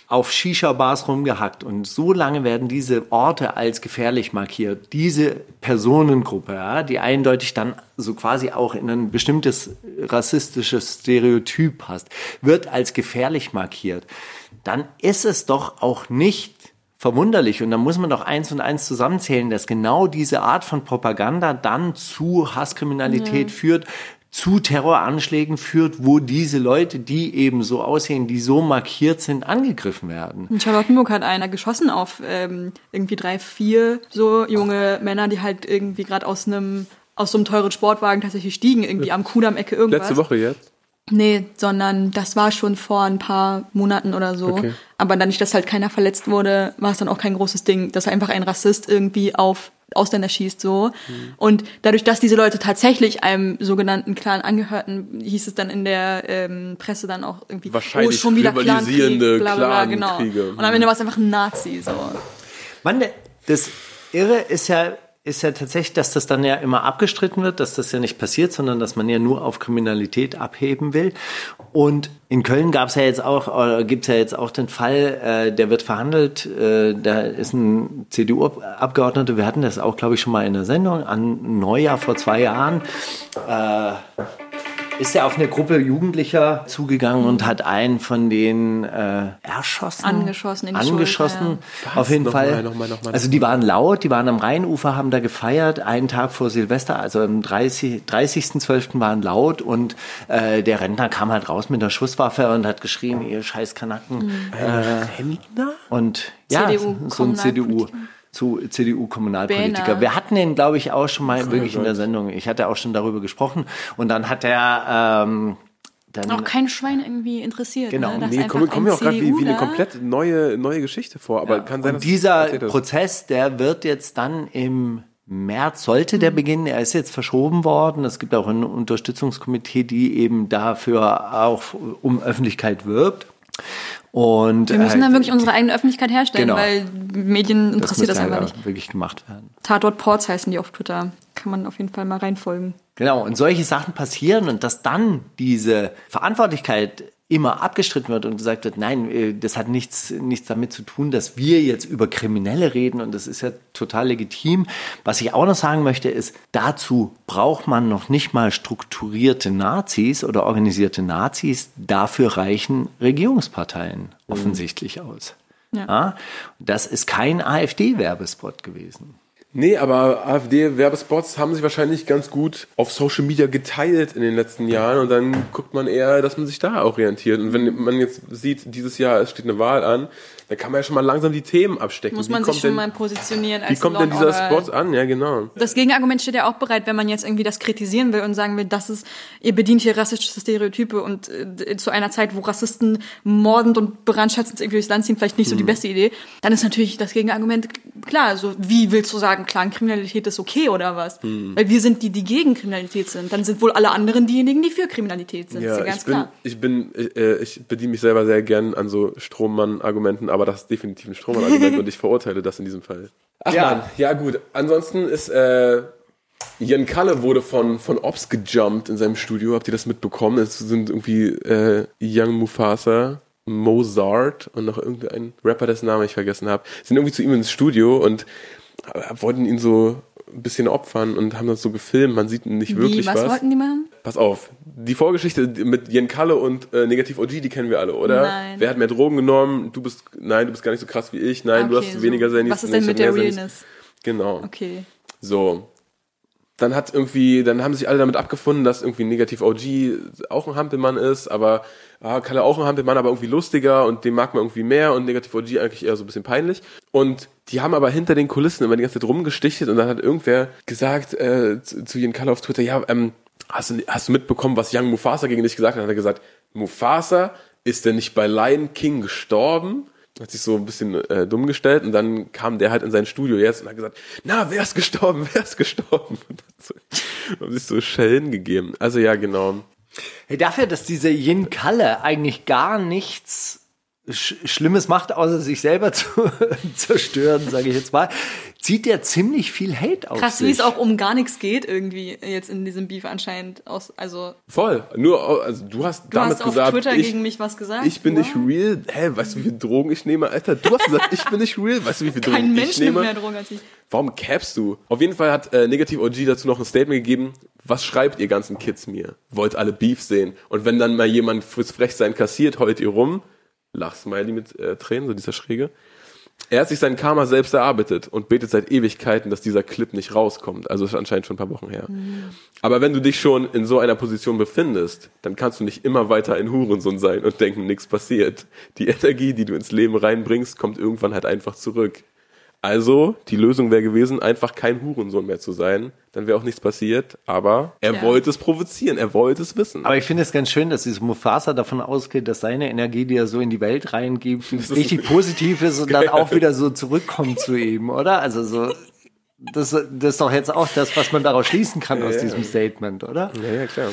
auf Shisha-Bars rumgehackt und so lange werden diese Orte als gefährlich markiert. Diese Personengruppe, ja, die eindeutig dann so quasi auch in ein bestimmtes rassistisches Stereotyp passt, wird als gefährlich markiert. Dann ist es doch auch nicht verwunderlich und da muss man doch eins und eins zusammenzählen, dass genau diese Art von Propaganda dann zu Hasskriminalität führt, zu Terroranschlägen führt, wo diese Leute, die eben so aussehen, die so markiert sind, angegriffen werden. In Charlottenburg hat einer geschossen auf ähm, irgendwie drei, vier so junge Männer, die halt irgendwie gerade aus einem aus so einem teuren Sportwagen tatsächlich stiegen, irgendwie am Kudamm-Ecke irgendwas. Letzte Woche jetzt. Nee, sondern das war schon vor ein paar Monaten oder so. Okay. Aber dadurch, dass halt keiner verletzt wurde, war es dann auch kein großes Ding, dass einfach ein Rassist irgendwie auf Ausländer schießt so. Mhm. Und dadurch, dass diese Leute tatsächlich einem sogenannten Clan angehörten, hieß es dann in der ähm, Presse dann auch irgendwie, Wahrscheinlich oh, schon wieder rivalisierende Clankrieg, bla, bla, bla, genau. Clankriege. Und am Ende war es einfach ein Nazi so. Mann, das Irre ist ja, ist ja tatsächlich, dass das dann ja immer abgestritten wird, dass das ja nicht passiert, sondern dass man ja nur auf Kriminalität abheben will. Und in Köln gab es ja jetzt auch, oder gibt es ja jetzt auch den Fall, äh, der wird verhandelt, äh, da ist ein CDU-Abgeordneter, wir hatten das auch, glaube ich, schon mal in der Sendung, an Neujahr vor zwei Jahren, äh, ist er auf eine Gruppe Jugendlicher zugegangen und hat einen von denen äh, erschossen. Angeschossen in die Angeschossen, Schulter, auf jeden Fall. nochmal, nochmal, also die waren laut, die waren am Rheinufer, haben da gefeiert, einen Tag vor Silvester, also am 30. 30.12. waren laut und äh, der Rentner kam halt raus mit einer Schusswaffe und hat geschrien, ihr scheiß Kanacken. Äh, und ja, CDU so ein CDU Kommunalpolitiker. Zu CDU-Kommunalpolitiker. Wir hatten ihn, glaube ich, auch schon mal wirklich in der Sendung. Ich hatte auch schon darüber gesprochen. Und dann hat er ähm, dann Auch kein Schwein irgendwie interessiert. Genau. Ne? Nee, kommt, kommt mir auch gerade wie, wie eine komplett neue, neue Geschichte vor. Aber kann sein, und dass dieser. Prozess, der wird jetzt dann im März sollte der beginnen. Er ist jetzt verschoben worden. Es gibt auch ein Unterstützungskomitee, die eben dafür auch um Öffentlichkeit wirbt. Und Wir müssen äh, dann wirklich unsere eigene Öffentlichkeit herstellen, Genau. weil Medien das interessiert das, einfach halt nicht. auch wirklich gemacht werden. Tatort Ports heißen die auf Twitter. Kann man auf jeden Fall mal reinfolgen. Genau, und solche Sachen passieren und dass dann diese Verantwortlichkeit immer abgestritten wird und gesagt wird, nein, äh, das hat nichts, nichts damit zu tun, dass wir jetzt über Kriminelle reden und das ist ja total legitim. Was ich auch noch sagen möchte, ist, dazu braucht man noch nicht mal strukturierte Nazis oder organisierte Nazis, dafür reichen Regierungsparteien offensichtlich aus. Ja. Das ist kein AfD-Werbespot gewesen. Nee, aber AfD-Werbespots haben sich wahrscheinlich ganz gut auf Social Media geteilt in den letzten Jahren und dann guckt man eher, dass man sich da orientiert. Und wenn man jetzt sieht, dieses Jahr es steht eine Wahl an, dann kann man ja schon mal langsam die Themen abstecken. Muss man sich schon denn, mal positionieren als Wie kommt denn dieser. Spot an? Ja, genau. Das Gegenargument steht ja auch bereit, wenn man jetzt irgendwie das kritisieren will und sagen will, das ist, ihr bedient hier rassistische Stereotype und äh, zu einer Zeit, wo Rassisten mordend und brandschätzend irgendwie durchs Land ziehen, vielleicht nicht so die Mhm. beste Idee, dann ist natürlich das Gegenargument klar. So, wie willst du sagen, Clankriminalität ist okay oder was? Mhm. Weil wir sind die, die gegen Kriminalität sind. Dann sind wohl alle anderen diejenigen, die für Kriminalität sind. ist ja Ja, ganz ich bin, klar. ich bin, äh, ich bediene mich selber sehr gern an so Strommann-Argumenten, aber das ist definitiv ein Strommann-Argument [LAUGHS] und ich verurteile das in diesem Fall. Ach Ja. ja. ja gut. Ansonsten ist, äh, Jan Kalle wurde von, von Ops gejumpt in seinem Studio. Habt ihr das mitbekommen? Es sind irgendwie äh, Young Mufasa, Mozart und noch irgendein Rapper, dessen Namen ich vergessen habe, sind irgendwie zu ihm ins Studio und äh, wollten ihn so ein bisschen opfern und haben das so gefilmt. Man sieht nicht wirklich Wie, was, was. wollten die machen? Pass auf, die Vorgeschichte mit Jen Kalle und äh, Negativ OG, die kennen wir alle, oder? Nein. Wer hat mehr Drogen genommen? Du bist, nein, du bist gar nicht so krass wie ich. Nein, du Okay, hast so. weniger Sendis. Was ist denn mit der Realness? Genau. Okay. So. dann hat irgendwie, dann haben sich alle damit abgefunden, dass irgendwie Negativ OG auch ein Hampelmann ist, aber ah, Kalle auch ein Hampelmann, aber irgendwie lustiger und den mag man irgendwie mehr und Negativ OG eigentlich eher so ein bisschen peinlich. Und die haben aber hinter den Kulissen immer die ganze Zeit rumgestichtet und dann hat irgendwer gesagt äh, zu, zu Jen Kalle auf Twitter, ja, ähm, hast, du, hast du mitbekommen, was Young Mufasa gegen dich gesagt hat? Dann hat er gesagt, Mufasa ist denn nicht bei Lion King gestorben? hat sich so ein bisschen äh, dumm gestellt und dann kam der halt in sein Studio jetzt und hat gesagt, na, wer ist gestorben, [LAUGHS] wer ist gestorben? Und hat, so, hat sich so Schellen gegeben. Also ja, genau. Hey, dafür, dass diese Yin Kalle eigentlich gar nichts Sch Schlimmes macht, außer sich selber [LAUGHS] zu zerstören, sage ich jetzt mal, zieht der ziemlich viel Hate auf Krass, sich. wie es auch um gar nichts geht irgendwie jetzt in diesem Beef anscheinend aus, also. Voll. Nur, also du hast Du damit hast auf gesagt, Twitter ich, gegen mich was gesagt. ich bin nicht Wow. real. Hä, weißt du, wie viel Drogen ich nehme, Alter? Du hast gesagt, ich bin nicht real. Weißt du, wie viel Drogen Kein Mensch ich nimmt nehme? mehr Drogen als ich. Warum capst du? Auf jeden Fall hat äh, Negativ OG dazu noch ein Statement gegeben. Was schreibt ihr ganzen Kids mir? Wollt alle Beef sehen? Und wenn dann mal jemand fürs Frechsein kassiert, heult ihr rum. Lachsmiley mit äh, Tränen, so dieser Schräge. Er hat sich sein Karma selbst erarbeitet und betet seit Ewigkeiten, dass dieser Clip nicht rauskommt. Also ist anscheinend schon ein paar Wochen her. Aber wenn du dich schon in so einer Position befindest, dann kannst du nicht immer weiter ein Hurensohn sein und denken, nichts passiert. Die Energie, die du ins Leben reinbringst, kommt irgendwann halt einfach zurück. Also, die Lösung wäre gewesen, einfach kein Hurensohn mehr zu sein. Dann wäre auch nichts passiert. Aber er Ja. wollte es provozieren, er wollte es wissen. Aber ich finde es ganz schön, dass dieses Mufasa davon ausgeht, dass seine Energie, die er so in die Welt reingibt, [LAUGHS] richtig [LAUGHS] positiv ist und dann auch wieder so zurückkommt zu ihm, oder? Also so, das, das ist doch jetzt auch das, was man daraus schließen kann aus diesem Statement, oder? ja, ja, klar.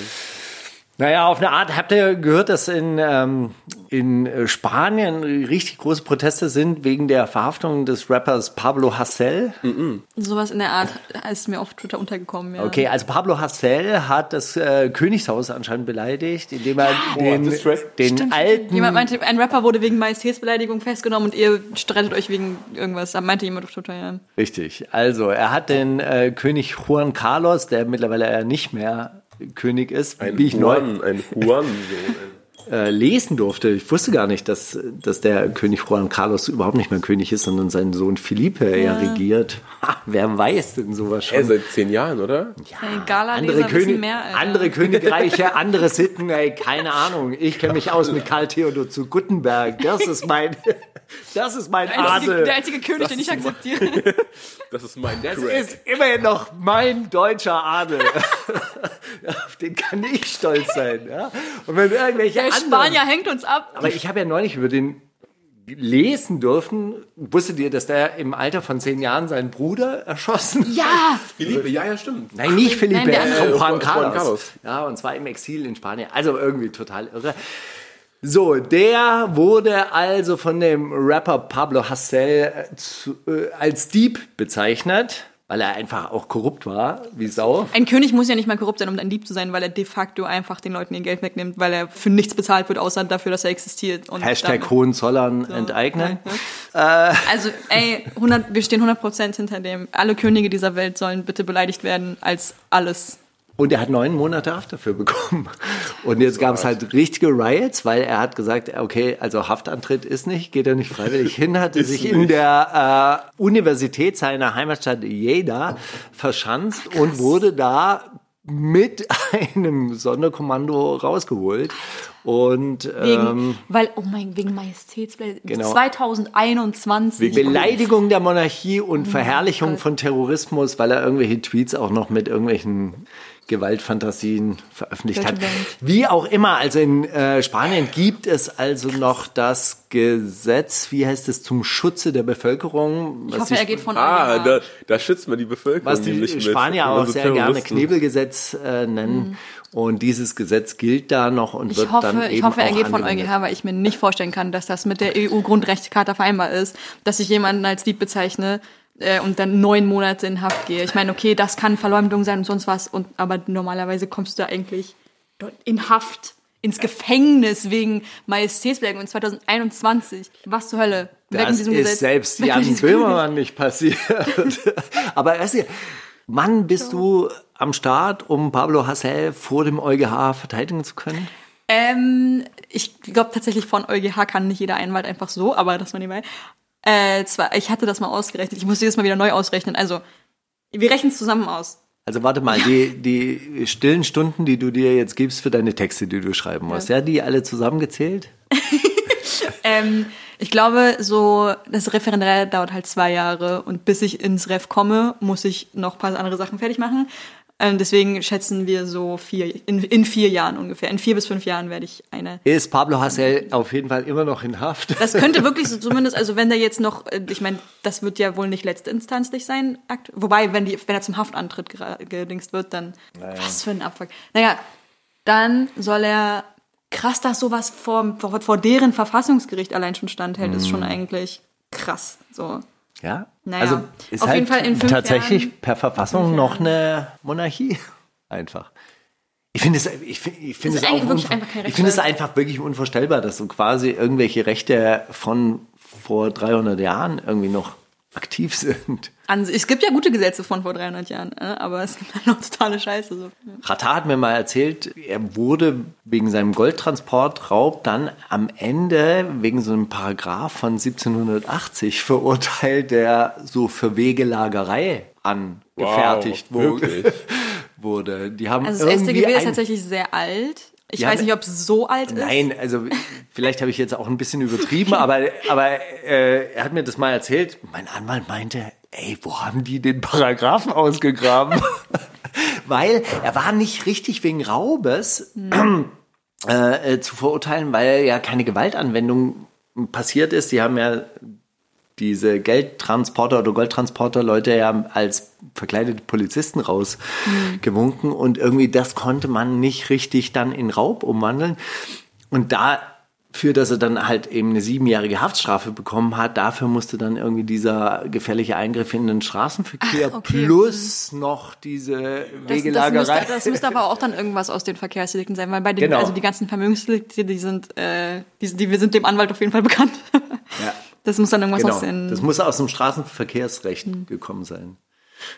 Naja, auf eine Art, habt ihr gehört, dass in, ähm, in äh, Spanien richtig große Proteste sind wegen der Verhaftung des Rappers Pablo Hassel? Sowas in der Art ist mir auf Twitter untergekommen, ja. Okay, also Pablo Hassel hat das äh, Königshaus anscheinend beleidigt, indem er den, das Track. den alten Jemand meinte, ein Rapper wurde wegen Majestätsbeleidigung festgenommen und ihr streitet euch wegen irgendwas. Da meinte jemand auf Twitter, ja. Richtig. Also, er hat den äh, König Juan Carlos, der mittlerweile ja nicht mehr König ist, Ein wie ich neu Juan, ein Juan-Sohn. Äh, lesen durfte. Ich wusste gar nicht, dass, dass der König Juan Carlos überhaupt nicht mehr König ist, sondern sein Sohn Felipe ja. regiert. Ha, wer weiß denn sowas schon? Ey, seit zehn Jahren, oder? Ey, Gala andere, König, mehr. Alter. andere Königreiche, andere Sitten, ey, keine Ahnung. Ich kenne mich aus mit Karl Theodor zu Guttenberg. Das ist mein, [LAUGHS] das ist mein der einzige, Adel. der einzige König, den ich akzeptiere. [LAUGHS] Das ist mein Das Crack. ist immerhin noch mein deutscher Adel. [LAUGHS] Auf den kann ich stolz sein. Ja? Und wenn irgendwelche Spanier hängt uns ab. Aber ich habe ja neulich über den lesen dürfen. Wusstet ihr, dass der im Alter von zehn Jahren seinen Bruder erschossen hat? Ja, Philippe, ja, ja, stimmt. Nein, nicht Felipe, Nein, der äh. Juan Juan Carlos. Carlos. Ja, und zwar im Exil in Spanien. Also irgendwie total irre. So, der wurde also von dem Rapper Pablo Hassel äh, zu, äh, als Dieb bezeichnet, weil er einfach auch korrupt war, wie Sau. ein König muss ja nicht mal korrupt sein, um ein Dieb zu sein, weil er de facto einfach den Leuten ihr Geld wegnimmt, weil er für nichts bezahlt wird, außer dafür, dass er existiert. Und Hashtag Hohenzollern enteignen. Also, ey, 100, wir stehen 100% hinter dem. Alle Könige dieser Welt sollen bitte beleidigt werden als alles. Und er hat neun Monate Haft dafür bekommen. Und jetzt gab es halt richtige Riots, weil er hat gesagt, okay, also Haftantritt ist nicht, geht er nicht freiwillig [LAUGHS] hin, hatte sich nicht. in der äh, Universität seiner Heimatstadt Jeda verschanzt und wurde da mit einem Sonderkommando rausgeholt. Und Wegen, ähm, weil, oh mein, wegen Majestätsbeleidigung. Genau. 2021. Beleidigung der Monarchie und Verherrlichung Gott. von Terrorismus, weil er irgendwelche Tweets auch noch mit irgendwelchen Gewaltfantasien veröffentlicht hat. Wie auch immer, also in äh, Spanien gibt es also noch das Gesetz, wie heißt es, zum Schutze der Bevölkerung. Ich hoffe, er geht von Ah, EuGH. da, da schützt man die Bevölkerung was die. Spanier auch Also sehr gerne. Knebelgesetz äh, nennen. Und dieses Gesetz gilt da noch und wird Ich hoffe, dann eben ich hoffe, er auch geht von. EuGH, weil ich mir nicht vorstellen kann, dass das mit der EU-Grundrechtecharta vereinbar ist, dass ich jemanden als Dieb bezeichne äh, und dann neun Monate in Haft gehe. Ich meine, okay, das kann Verleumdung sein und sonst was, und, aber normalerweise kommst du da eigentlich in Haft, ins Gefängnis wegen Majestätsbeleidigung in 2021. Was zur Hölle? Weg Das ist Gesetz. selbst Jan Böhmermann nicht passiert. [LAUGHS] Aber weißt du, wann bist du am Start, um Pablo Hassel vor dem EuGH verteidigen zu können? Ähm, ich glaube tatsächlich von EuGH kann nicht jeder Einwalt einfach so, aber das war nebenbei. Äh, zwar, ich hatte das mal ausgerechnet, ich musste das mal wieder neu ausrechnen. Also, wir rechnen es zusammen aus. Also warte mal, die, die stillen Stunden, die du dir jetzt gibst für deine Texte, die du schreiben musst, ja, ja die alle zusammengezählt? [LAUGHS] ähm, ich glaube, so das Referendariat dauert halt zwei Jahre und bis ich ins Ref komme, muss ich noch ein paar andere Sachen fertig machen. Ähm, deswegen schätzen wir so vier, in, in vier Jahren ungefähr. In vier bis fünf Jahren werde ich eine. Ist Pablo Hassel auf jeden Fall immer noch in Haft? Das könnte [LAUGHS] wirklich so zumindest, also wenn der jetzt noch, äh, ich meine, das wird ja wohl nicht letztinstanzlich sein. Wobei, wenn, die, wenn er zum Haftantritt gedingst wird, dann naja. was für ein Abfuck. Naja, dann soll er krass, dass sowas vor, vor, vor deren Verfassungsgericht allein schon standhält, mm. ist schon mhm. eigentlich krass. So. Ja. Naja, also ist auf halt jeden Fall in fünf tatsächlich Jahren, per Verfassung noch eine Monarchie. [LAUGHS] Einfach. Ich finde es, ich finde, ich finde es ich finde es einfach wirklich unvorstellbar, dass so quasi irgendwelche Rechte von vor 300 Jahren irgendwie noch aktiv sind. es gibt ja gute Gesetze von vor 300 Jahren, äh, aber es gibt halt noch totale Scheiße. So. Rata hat mir mal erzählt, er wurde wegen seinem Goldtransportraub dann am Ende wegen so einem Paragraph von 1780 verurteilt, der so für Wegelagerei angefertigt wow, wurde. wurde. Die haben also das StGB ist tatsächlich sehr alt. Ich ja, weiß nicht, ob es so alt ist. Nein, also vielleicht habe ich jetzt auch ein bisschen übertrieben, aber, aber äh, er hat mir das mal erzählt. Mein Anwalt meinte, ey, wo haben die den Paragraphen ausgegraben? [LAUGHS] weil er war nicht richtig wegen Raubes mhm. äh, zu verurteilen, weil ja keine Gewaltanwendung passiert ist. Die haben ja diese Geldtransporter oder Goldtransporter Leute ja als verkleidete Polizisten rausgewunken mhm. und irgendwie das konnte man nicht richtig dann in Raub umwandeln. Und dafür, dass er dann halt eben eine siebenjährige Haftstrafe bekommen hat, dafür musste dann irgendwie dieser gefährliche Eingriff in den Straßenverkehr Ach, okay. plus noch diese Wegelagerei. Das, das, müsste, das müsste aber auch dann irgendwas aus den Verkehrsdelikten sein, weil bei den, genau. also die ganzen Vermögensdelikte, die sind, äh, die, die, wir sind dem Anwalt auf jeden Fall bekannt. Ja. [LAUGHS] Das muss dann irgendwas genau. aus den. Das muss aus dem Straßenverkehrsrecht mhm. gekommen sein.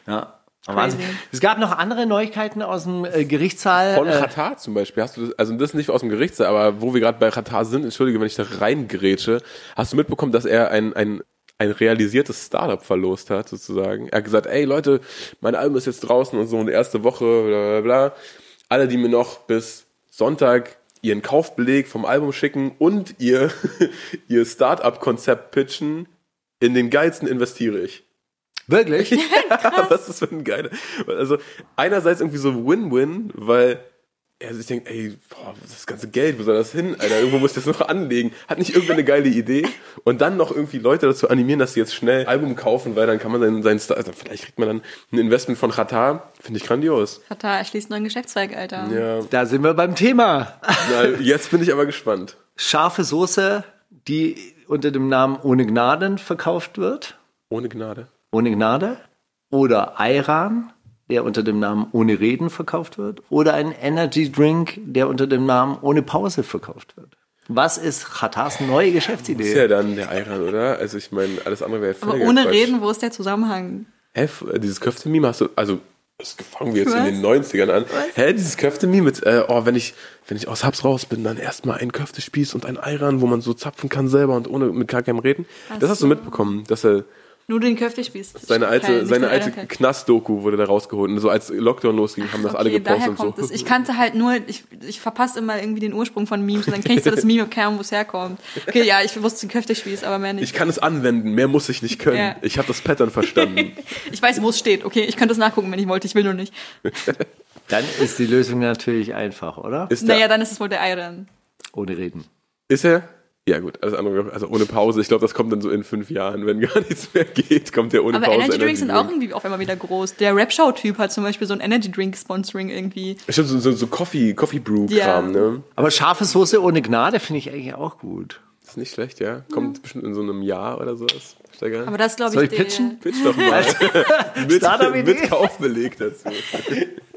Ja. Wahnsinn. Es gab noch andere Neuigkeiten aus dem äh, Gerichtssaal. Von Katar äh, zum Beispiel. Hast du das, also das nicht aus dem Gerichtssaal, aber wo wir gerade bei Katar sind, entschuldige, wenn ich da reingrätsche, hast du mitbekommen, dass er ein, ein, ein realisiertes Startup verlost hat, sozusagen. Er hat gesagt, ey Leute, mein Album ist jetzt draußen und so eine erste Woche, bla bla bla. Alle, die mir noch bis Sonntag ihren Kaufbeleg vom Album schicken und ihr, [LAUGHS] ihr Startup-Konzept pitchen, in den geilsten investiere ich. Wirklich? [LAUGHS] ja, was ist für ein geiler. Also, einerseits irgendwie so Win-Win, weil er sich denkt, ey, boah, das ganze Geld, wo soll das hin, Alter? Irgendwo muss ich das noch anlegen. Hat nicht irgendwer eine geile Idee? Und dann noch irgendwie Leute dazu animieren, dass sie jetzt schnell ein Album kaufen, weil dann kann man seinen, seinen Star, also vielleicht kriegt man dann ein Investment von Qatar. Finde ich grandios. Qatar erschließt neuen Geschäftszweig, Alter. Ja. Da sind wir beim Thema. Na, jetzt bin ich aber gespannt. Scharfe Soße, die unter dem Namen Ohne Gnaden verkauft wird. Ohne Gnade. Ohne Gnade. Oder Ayran der unter dem Namen Ohne Reden verkauft wird, oder ein Energy Drink, der unter dem Namen Ohne Pause verkauft wird. Was ist Khatars neue Geschäftsidee? Das ist ja dann der Ayran, oder? Also ich meine, alles andere wäre Aber ohne Quatsch. Reden, wo ist der Zusammenhang? Hä, dieses Köfte-Meme hast du, also das fangen wir jetzt Was? in den 90ern an. Was? Hä, dieses Köfte-Meme mit, äh, oh, wenn ich, wenn ich aus Hubs raus bin, dann erstmal ein Köftespieß und ein Ayran, wo man so zapfen kann selber und ohne mit gar keinem Reden. Ach das hast du mitbekommen, dass er nur den Köftespieß. Seine alte, seine alte Knast-Doku wurde da rausgeholt. Und so als Lockdown losging, haben das okay, alle gepostet und so. Das. Ich kannte halt nur, ich, ich verpasse immer irgendwie den Ursprung von Memes und dann kenne ich so das [LAUGHS] Meme erklären, wo es herkommt. Okay, ja, ich wusste den Köftespieß, aber mehr nicht. Ich kann es anwenden, mehr muss ich nicht können. Ja. Ich habe das Pattern verstanden. [LAUGHS] ich weiß, wo es steht. Okay, ich könnte es nachgucken, wenn ich wollte. Ich will nur nicht. [LAUGHS] dann ist die Lösung natürlich einfach, oder? Ist naja, dann ist es wohl der Iron. Ohne Reden. Ist er? Ja gut, alles andere, also ohne Pause. Ich glaube, das kommt dann so in fünf Jahren, wenn [LAUGHS] gar nichts mehr geht, kommt der ohne Aber Pause. Aber Energy Drinks sind auch irgendwie auf einmal wieder groß. Der Rap-Show-Typ hat zum Beispiel so ein Energy Drink-Sponsoring irgendwie. Stimmt, so, so, so Coffee, Coffee Brew-Kram, ja. ne? Aber scharfe Soße ohne Gnade finde ich eigentlich auch gut. Das ist nicht schlecht, ja. Kommt ja. bestimmt in so einem Jahr oder sowas. Aber das glaube ich. Soll ich pitchen? Pitch doch mal. [LAUGHS] mit, mit Kaufbeleg dazu. [LAUGHS]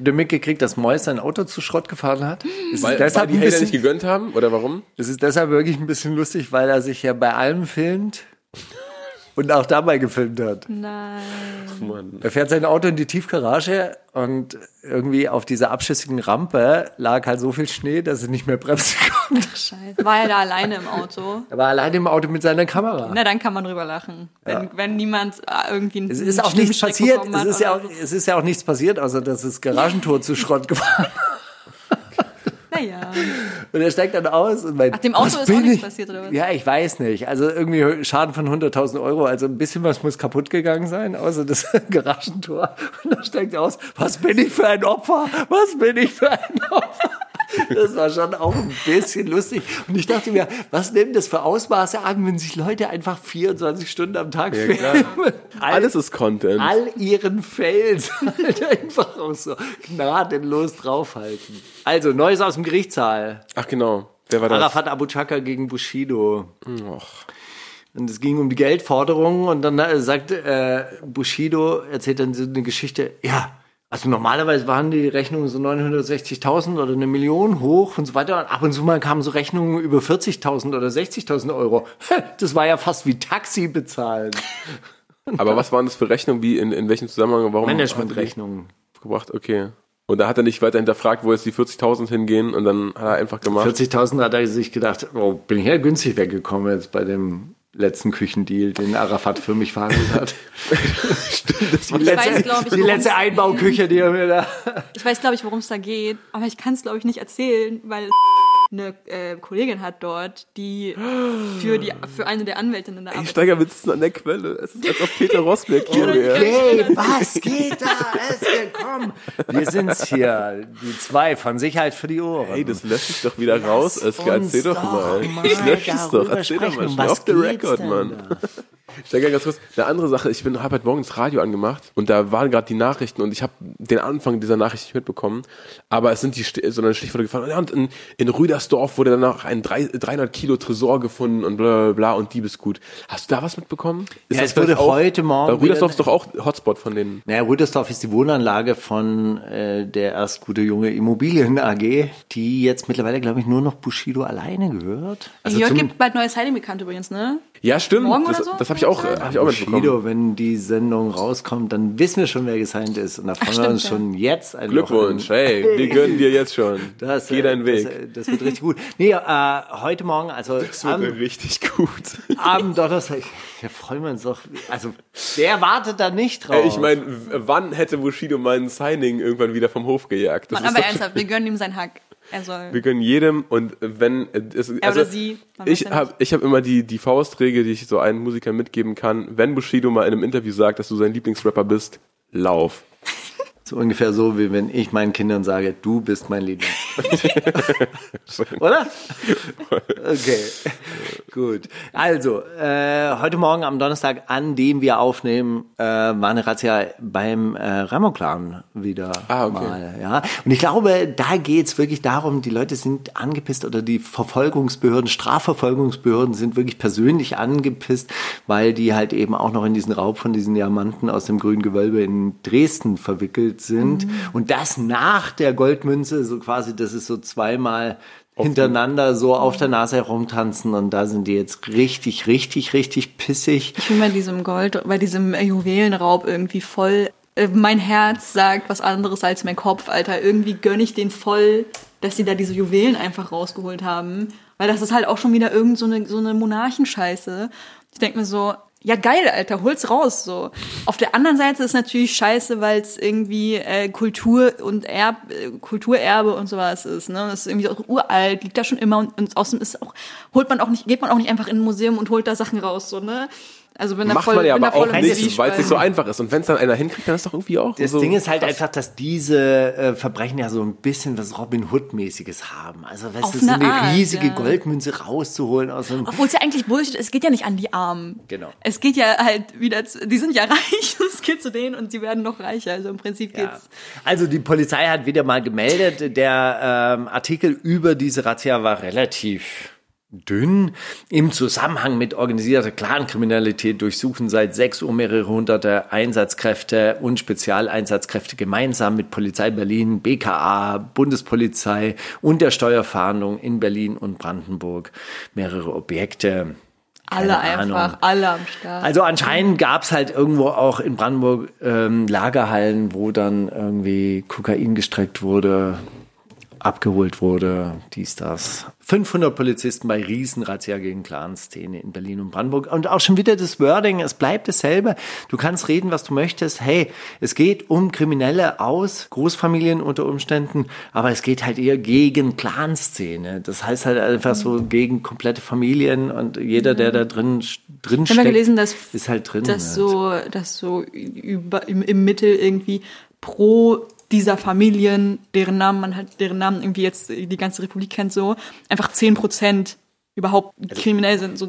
Habt ihr mitgekriegt, dass Mois sein Auto zu Schrott gefahren hat? Ist weil, deshalb weil die Hater nicht gegönnt haben? Oder warum? Das ist deshalb wirklich ein bisschen lustig, weil er sich ja bei allem filmt. Und auch dabei gefilmt hat. Nein. Mann. Er fährt sein Auto in die Tiefgarage und irgendwie auf dieser abschüssigen Rampe lag halt so viel Schnee, dass er nicht mehr bremsen [LAUGHS] konnte. Scheiße. War er da alleine im Auto? Er war alleine im Auto mit seiner Kamera. Na, dann kann man drüber lachen. Wenn, wenn niemand äh, irgendwie einen Es ist auch nichts passiert. Es ist, ja auch, es ist ja auch nichts passiert, außer dass das Garagentor zu Schrott gefahren [LAUGHS] Naja. [LAUGHS] Und er steigt dann aus und meint, Ach, dem Auto was ist auch nichts ich? passiert, oder was? Ja, ich weiß nicht. Also irgendwie Schaden von 100.000 Euro. Also ein bisschen was muss kaputt gegangen sein, außer das [LAUGHS] Garagentor. Und dann steigt er aus, was bin ich für ein Opfer? Was bin ich für ein Opfer? Das war schon auch ein bisschen lustig. Und ich dachte mir, was nehmen das für Ausmaße an, wenn sich Leute einfach 24 Stunden am Tag Ja, filmen? All- Alles ist Content. all ihren Fails halt einfach auch so gnadenlos draufhalten. Also, Neues aus dem Gerichtssaal. Ach genau. Wer war das? Arafat Abu Chaka gegen Bushido. Och. Und es ging um die Geldforderung und dann äh, sagt äh, Bushido, erzählt dann so eine Geschichte, ja, also normalerweise waren die Rechnungen so 960.000 oder eine Million hoch und so weiter. Und ab und zu mal kamen so Rechnungen über 40.000 oder 60.000 Euro. Das war ja fast wie Taxi bezahlen. [LAUGHS] Aber was waren das für Rechnungen? Wie, in, in welchem Zusammenhang? Warum? Managementrechnungen. Gebracht, okay. Und da hat er nicht weiter hinterfragt, wo jetzt die 40.000 hingehen und dann hat er einfach gemacht. 40.000 hat er sich gedacht, oh, bin ich ja günstig weggekommen jetzt bei dem letzten Küchendeal, den Arafat für mich verhandelt hat. [LAUGHS] das war Die Ich letzte, weiß, glaub ich, die worum letzte es Einbauküche, die er mir da... Ich weiß, glaube ich, worum es da geht, aber ich kann es, glaube ich, nicht erzählen, weil eine äh, Kollegin hat dort, die für, die für eine der Anwältinnen da arbeitet. Steiger, wir sitzen an der Quelle. Es ist, als ob Peter Rosberg [LAUGHS] hier wäre. Hey, was geht da? Es gekommen. Wir sind's hier, die zwei von Sicherheit für die Ohren. Ey, das lösche ich doch wieder raus. Lass Erzähl, doch doch mal. mal Ich lösche es doch. Erzähl doch mal. auf the record, Mann. da? Steiger, ganz kurz. Eine andere Sache. Ich bin habe heute Morgen das Radio angemacht und da waren gerade die Nachrichten und ich habe den Anfang dieser Nachricht nicht mitbekommen. Aber es sind die, sondern Stichworte gefallen. Ja, und in, in Rüdersdorf wurde dann noch ein drei- 300 Kilo Tresor gefunden und bla, bla, bla und Diebesgut. Hast du da was mitbekommen? Ist Ja, das es wurde auch- heute Morgen Rüdersdorf ist doch auch Hotspot von den. Naja, Rüdersdorf ist die Wohnanlage von äh, der erst gute junge Immobilien AG, die jetzt mittlerweile, glaube ich, nur noch Bushido alleine gehört. Also Jörg zum- gibt bald neues Hiding bekannt übrigens, ne? Ja, stimmt. Morgen das oder so? das habe ich auch, äh, hab ich auch mitbekommen. Bushido, wenn die Sendung rauskommt, dann wissen wir schon, wer gesigned ist. Und da freuen wir uns ja. schon jetzt ein Glückwunsch. Hey, wir gönnen dir jetzt schon. Das, Geh äh, deinen Weg. Das, äh, das wird richtig gut. Nee, äh, heute Morgen, also Das wird am, richtig gut. am Donnerstag, ja, freuen wir uns doch. Also, wer wartet da nicht drauf? Ey, ich meine, wann hätte Bushido mein Signing irgendwann wieder vom Hof gejagt? Das Mann, ist aber ernsthaft, wir gönnen ihm seinen Hack. Er soll. Wir gönnen jedem und wenn es, also oder sie, ich habe ich habe immer die die Faustregel, die ich so einem Musiker mitgeben kann. Wenn Bushido mal in einem Interview sagt, dass du sein Lieblingsrapper bist, lauf. So ungefähr so, wie wenn ich meinen Kindern sage, du bist mein Lieblings. [LAUGHS] Oder? Okay, gut. Also, äh, heute Morgen am Donnerstag, an dem wir aufnehmen, äh, war eine Razzia beim äh, Ramo-Clan wieder Ah, okay. mal. Ja? Und ich glaube, da geht's wirklich darum, die Leute sind angepisst oder die Verfolgungsbehörden, Strafverfolgungsbehörden sind wirklich persönlich angepisst, weil die halt eben auch noch in diesen Raub von diesen Diamanten aus dem grünen Gewölbe in Dresden verwickelt sind. Und das nach der Goldmünze, so quasi, das ist so zweimal hintereinander so auf der Nase herumtanzen und da sind die jetzt richtig, richtig, richtig pissig. Ich bin bei diesem Gold, bei diesem Juwelenraub irgendwie voll. Äh, mein Herz sagt was anderes als mein Kopf, Alter. Irgendwie gönn ich den voll, dass sie da diese Juwelen einfach rausgeholt haben. Weil das ist halt auch schon wieder irgend so eine, so eine Monarchenscheiße. Ich denk mir so, ja geil, Alter, hol's raus so. Auf der anderen Seite ist natürlich scheiße, weil es irgendwie äh, Kultur und Erb, äh, Kulturerbe und sowas ist. Ne? Das ist irgendwie auch uralt, liegt da schon immer und, und außerdem ist auch, holt man auch nicht, geht man auch nicht einfach in ein Museum und holt da Sachen raus, so, ne? Also bin da Macht voll, man ja aber auch nicht, weil es nicht so einfach ist. Und wenn es dann einer hinkriegt, dann ist doch irgendwie auch Das so. Ding ist halt einfach, dass diese äh, Verbrechen ja so ein bisschen was Robin Hood-mäßiges haben. Also, weißt Auf du, so eine eine Art, riesige ja. Goldmünze rauszuholen aus einem. Obwohl es ja eigentlich Bullshit ist, es geht ja nicht an die Armen. Genau. Es geht ja halt wieder, zu, die sind ja [LAUGHS] reich, es geht zu denen und sie werden noch reicher. Also im Prinzip Ja. geht's. Also die Polizei hat wieder mal gemeldet, der ähm, Artikel über diese Razzia war relativ dünn. Im Zusammenhang mit organisierter Clankriminalität durchsuchen seit 6 Uhr mehrere hunderte Einsatzkräfte und Spezialeinsatzkräfte gemeinsam mit Polizei Berlin, BKA, Bundespolizei und der Steuerfahndung in Berlin und Brandenburg mehrere Objekte. alle einfach, Ahnung. alle am Start. Also anscheinend gab es halt irgendwo auch in Brandenburg ähm, Lagerhallen, wo dann irgendwie Kokain gestreckt wurde, abgeholt wurde, dies, das. 500 Polizisten bei Riesenrazzia gegen Clan-Szene in Berlin und Brandenburg. Und auch schon wieder das Wording, es bleibt dasselbe. Du kannst reden, was du möchtest. Hey, es geht um Kriminelle aus Großfamilien unter Umständen, aber es geht halt eher gegen Clan-Szene. Das heißt halt einfach so gegen komplette Familien und jeder, der da drin, drin steckt, gelesen, dass, ist halt drin. Dass so, dass so über, im, im Mittel irgendwie pro dieser Familien, deren Namen man halt, deren Namen irgendwie jetzt die ganze Republik kennt, so, einfach 10 Prozent überhaupt also kriminell sind. So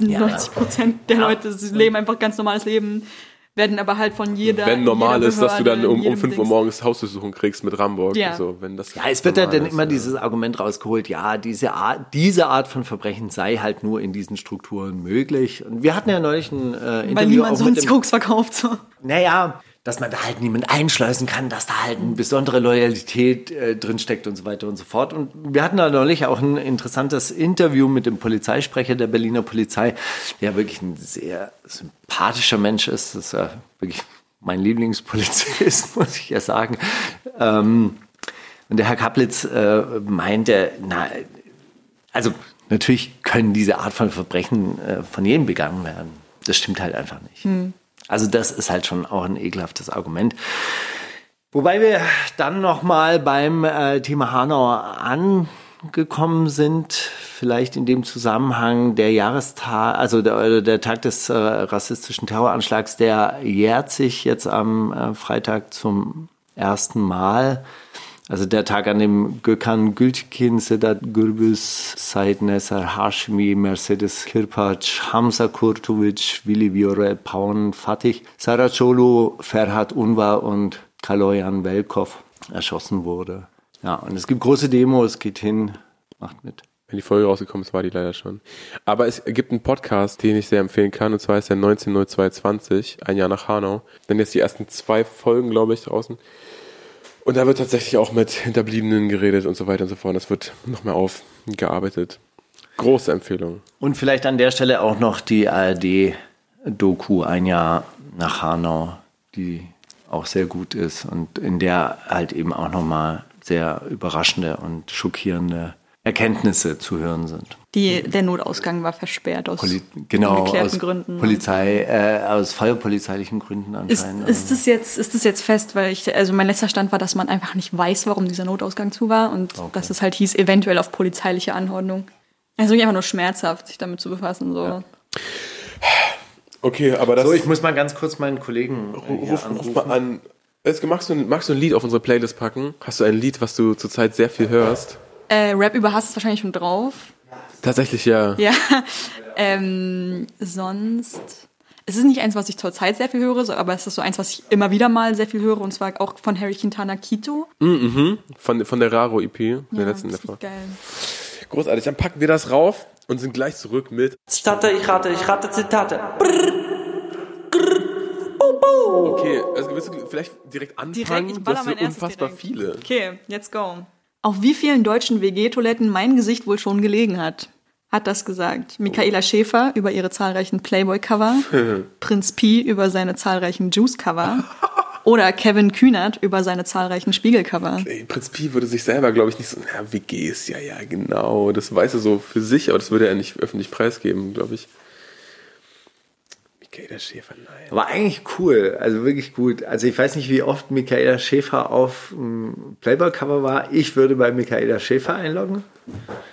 90 Prozent der ja. Leute leben einfach ganz normales Leben, werden aber halt von jeder. Wenn normal ist, dass du dann um, um 5 Uhr morgens Hausbesuchung kriegst mit Ramburg. Ja. So, wenn das ja, es wird ja dann immer dieses Argument rausgeholt, ja, diese Art, diese Art von Verbrechen sei halt nur in diesen Strukturen möglich. Und wir hatten ja neulich ein äh, Interview Weil niemand sonst Koks verkauft. So. Naja, dass man da halt niemand einschleusen kann, dass da halt eine besondere Loyalität äh, drinsteckt und so weiter und so fort. Und wir hatten da neulich auch ein interessantes Interview mit dem Polizeisprecher der Berliner Polizei, der wirklich ein sehr sympathischer Mensch ist. Das ist ja wirklich mein Lieblingspolizist, [LAUGHS] muss ich ja sagen. Ähm, und der Herr Kaplitz äh, meinte, na, also natürlich können diese Art von Verbrechen äh, von jedem begangen werden. Das stimmt halt einfach nicht. Hm. Also das ist halt schon auch ein ekelhaftes Argument. Wobei wir dann nochmal beim äh, Thema Hanau angekommen sind, vielleicht in dem Zusammenhang der Jahrestag, also der, der Tag des äh, rassistischen Terroranschlags, der jährt sich jetzt am äh, Freitag zum ersten Mal. Also der Tag, an dem Gökhan Gültekin, Sedat Gürbüz, Said Nesar Hashmi, Mercedes Kirpac, Hamza Kurtovic, Willi Viore, Paun Fatih, Saracolo, Ferhat Unvar und Kaloyan Velkov erschossen wurde. Ja, und es gibt große Demos, geht hin, macht mit. Wenn die Folge rausgekommen ist, war die leider schon. Aber es gibt einen Podcast, den ich sehr empfehlen kann, und zwar ist der 190220, ein Jahr nach Hanau. Dann jetzt die ersten zwei Folgen, glaube ich, draußen. Und da wird tatsächlich auch mit Hinterbliebenen geredet und so weiter und so fort. Das wird noch mehr aufgearbeitet. Große Empfehlung. Und vielleicht an der Stelle auch noch die ARD-Doku Ein Jahr nach Hanau, die auch sehr gut ist und in der halt eben auch nochmal sehr überraschende und schockierende Erkenntnisse zu hören sind. Die, der Notausgang war versperrt aus Poli genau, ungeklärten aus Gründen. Polizei, äh, aus feuerpolizeilichen Gründen anscheinend. Ist, ist, das jetzt, ist das jetzt fest? Weil ich, also mein letzter Stand war, dass man einfach nicht weiß, warum dieser Notausgang zu war und okay. dass es halt hieß, eventuell auf polizeiliche Anordnung. Also einfach nur schmerzhaft, sich damit zu befassen. So. Ja. Okay, aber das. So, ich muss mal ganz kurz meinen Kollegen. Äh, ruf, ruf mal an. Magst du, magst du ein Lied auf unsere Playlist packen? Hast du ein Lied, was du zurzeit sehr viel hörst? Äh, Rap über Hass ist wahrscheinlich schon drauf. Tatsächlich, ja. Ja. Ähm, sonst. Es ist nicht eins, was ich zurzeit sehr viel höre, aber es ist so eins, was ich immer wieder mal sehr viel höre, und zwar auch von Harry Quintana Quito. Mhm, mhm. von, von der Raro EP, der ja, letzten davor. Geil. Großartig, dann packen wir das rauf und sind gleich zurück mit Zitate, ich rate, ich rate Zitate. Okay, also willst du vielleicht direkt anfangen? Direkt, ich baller mein unfassbar direkt. viele. Okay, let's go auf wie vielen deutschen WG-Toiletten mein Gesicht wohl schon gelegen hat. Hat das gesagt. Michaela Schäfer über ihre zahlreichen Playboy-Cover, [LAUGHS] Prinz Pi über seine zahlreichen Juice-Cover oder Kevin Kühnert über seine zahlreichen Spiegel-Cover. Prinz Pi würde sich selber, glaube ich, nicht so, ja, WGs, ja, ja, genau, das weiß er so für sich, aber das würde er nicht öffentlich preisgeben, glaube ich. Michaela Schäfer, nein. War eigentlich cool, also wirklich gut. Also ich weiß nicht, wie oft Michaela Schäfer auf dem Playboy-Cover war. Ich würde bei Michaela Schäfer einloggen.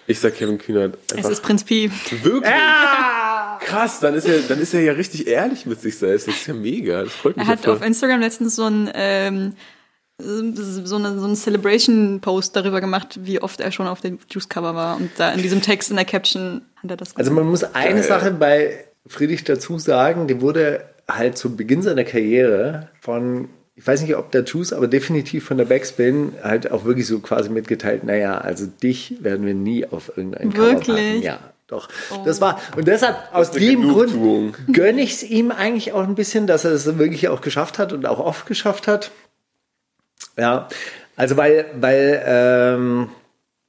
Ich sag Kevin Kühnert. Es ist Prinz Pi. Wirklich? Ja! Krass, dann ist, er, dann ist er ja richtig ehrlich mit sich selbst. Das ist ja mega. Das freut mich Er hat auf Instagram letztens so ein... Ähm, so, eine, so einen Celebration-Post darüber gemacht, wie oft er schon auf dem Juice-Cover war. Und da in diesem Text, in der Caption hat er das gesagt. Also man muss eine Geil. Sache bei Friedrich dazu sagen, der wurde halt zu Beginn seiner Karriere von, ich weiß nicht, ob der Juice, aber definitiv von der Backspin halt auch wirklich so quasi mitgeteilt, naja, also dich werden wir nie auf irgendein Wirklich? Cover packen. Ja, doch. Oh. Das war, und deshalb, aus dem Grund gönne ich es ihm eigentlich auch ein bisschen, dass er es wirklich auch geschafft hat und auch oft geschafft hat. Ja, also weil, weil, ähm,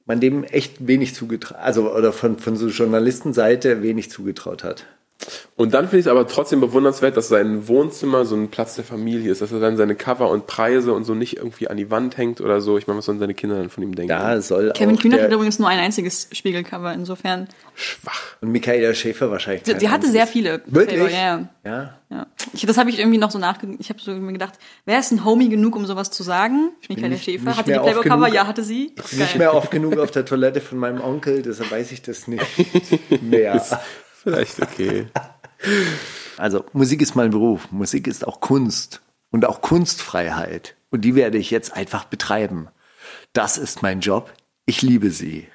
man dem echt wenig zugetraut, also oder von, von so Journalistenseite wenig zugetraut hat. Und dann finde ich es aber trotzdem bewundernswert, dass sein Wohnzimmer so ein Platz der Familie ist, dass er dann seine Cover und Preise und so nicht irgendwie an die Wand hängt oder so. Ich meine, was sollen seine Kinder dann von ihm denken? Da soll Kevin Kühner hat übrigens nur ein einziges Spiegelcover, insofern. Schwach. und Michaela Schäfer wahrscheinlich. Sie, sie hatte sehr viele. Wirklich? Cover, Ja, ja. Ja. Ich, das habe ich irgendwie noch so nachgedacht. Ich habe so mir gedacht, wer ist ein Homie genug, um sowas zu sagen? Michaela Schäfer. nicht Hatte die Playboy-Cover? Ja, hatte sie. Nicht mehr oft genug auf der Toilette von meinem Onkel, deshalb weiß ich das nicht [LAUGHS] mehr. Vielleicht okay. [LAUGHS] Also Musik ist mein Beruf, Musik ist auch Kunst und auch Kunstfreiheit. Und die werde ich jetzt einfach betreiben. Das ist mein Job. Ich liebe sie.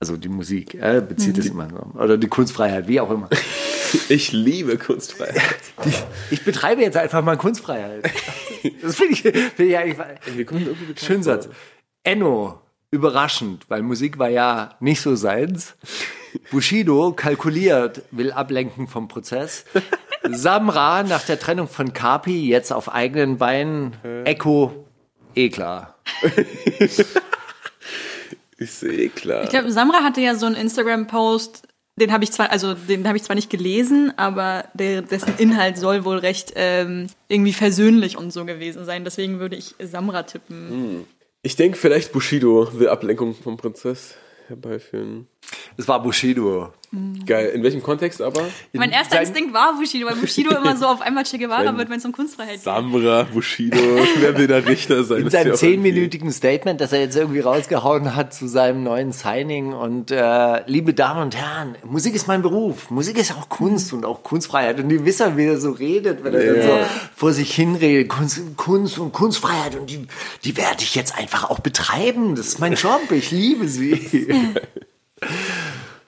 Also die Musik, äh, bezieht es immer so. Oder die Kunstfreiheit, wie auch immer. [LAUGHS] Ich liebe Kunstfreiheit. [LAUGHS] Ich betreibe jetzt einfach mal Kunstfreiheit. Das finde ich, find ich eigentlich schön Satz. Enno, überraschend, weil Musik war ja nicht so seins. Bushido kalkuliert, will ablenken vom Prozess. Samra nach der Trennung von Kapi jetzt auf eigenen Beinen. Echo, eh klar. [LAUGHS] Ist eh klar. Ich glaube, Samra hatte ja so einen Instagram-Post, den habe ich zwar, also den habe ich zwar nicht gelesen, aber der, dessen Inhalt soll wohl recht ähm, irgendwie versöhnlich und so gewesen sein. Deswegen würde ich Samra tippen. Ich denke, vielleicht Bushido will Ablenkung vom Prinzess herbeiführen. Es war Bushido. Geil. In welchem Kontext aber? Mein erster Instinkt war Bushido, weil Bushido immer so auf einmal Che Guevara wird, wenn es um Kunstfreiheit geht. Samra, Bushido. [LAUGHS] Wer will der Richter sein? In ja seinem zehnminütigen Statement, das er jetzt irgendwie rausgehauen hat zu seinem neuen Signing und äh, liebe Damen und Herren, Musik ist mein Beruf, Musik ist auch Kunst und auch Kunstfreiheit und die wissen, wie er so redet, wenn er dann so vor sich hinredet, Kunst, Kunst und Kunstfreiheit und die, die werde ich jetzt einfach auch betreiben, das ist mein Job, ich liebe sie. [LAUGHS]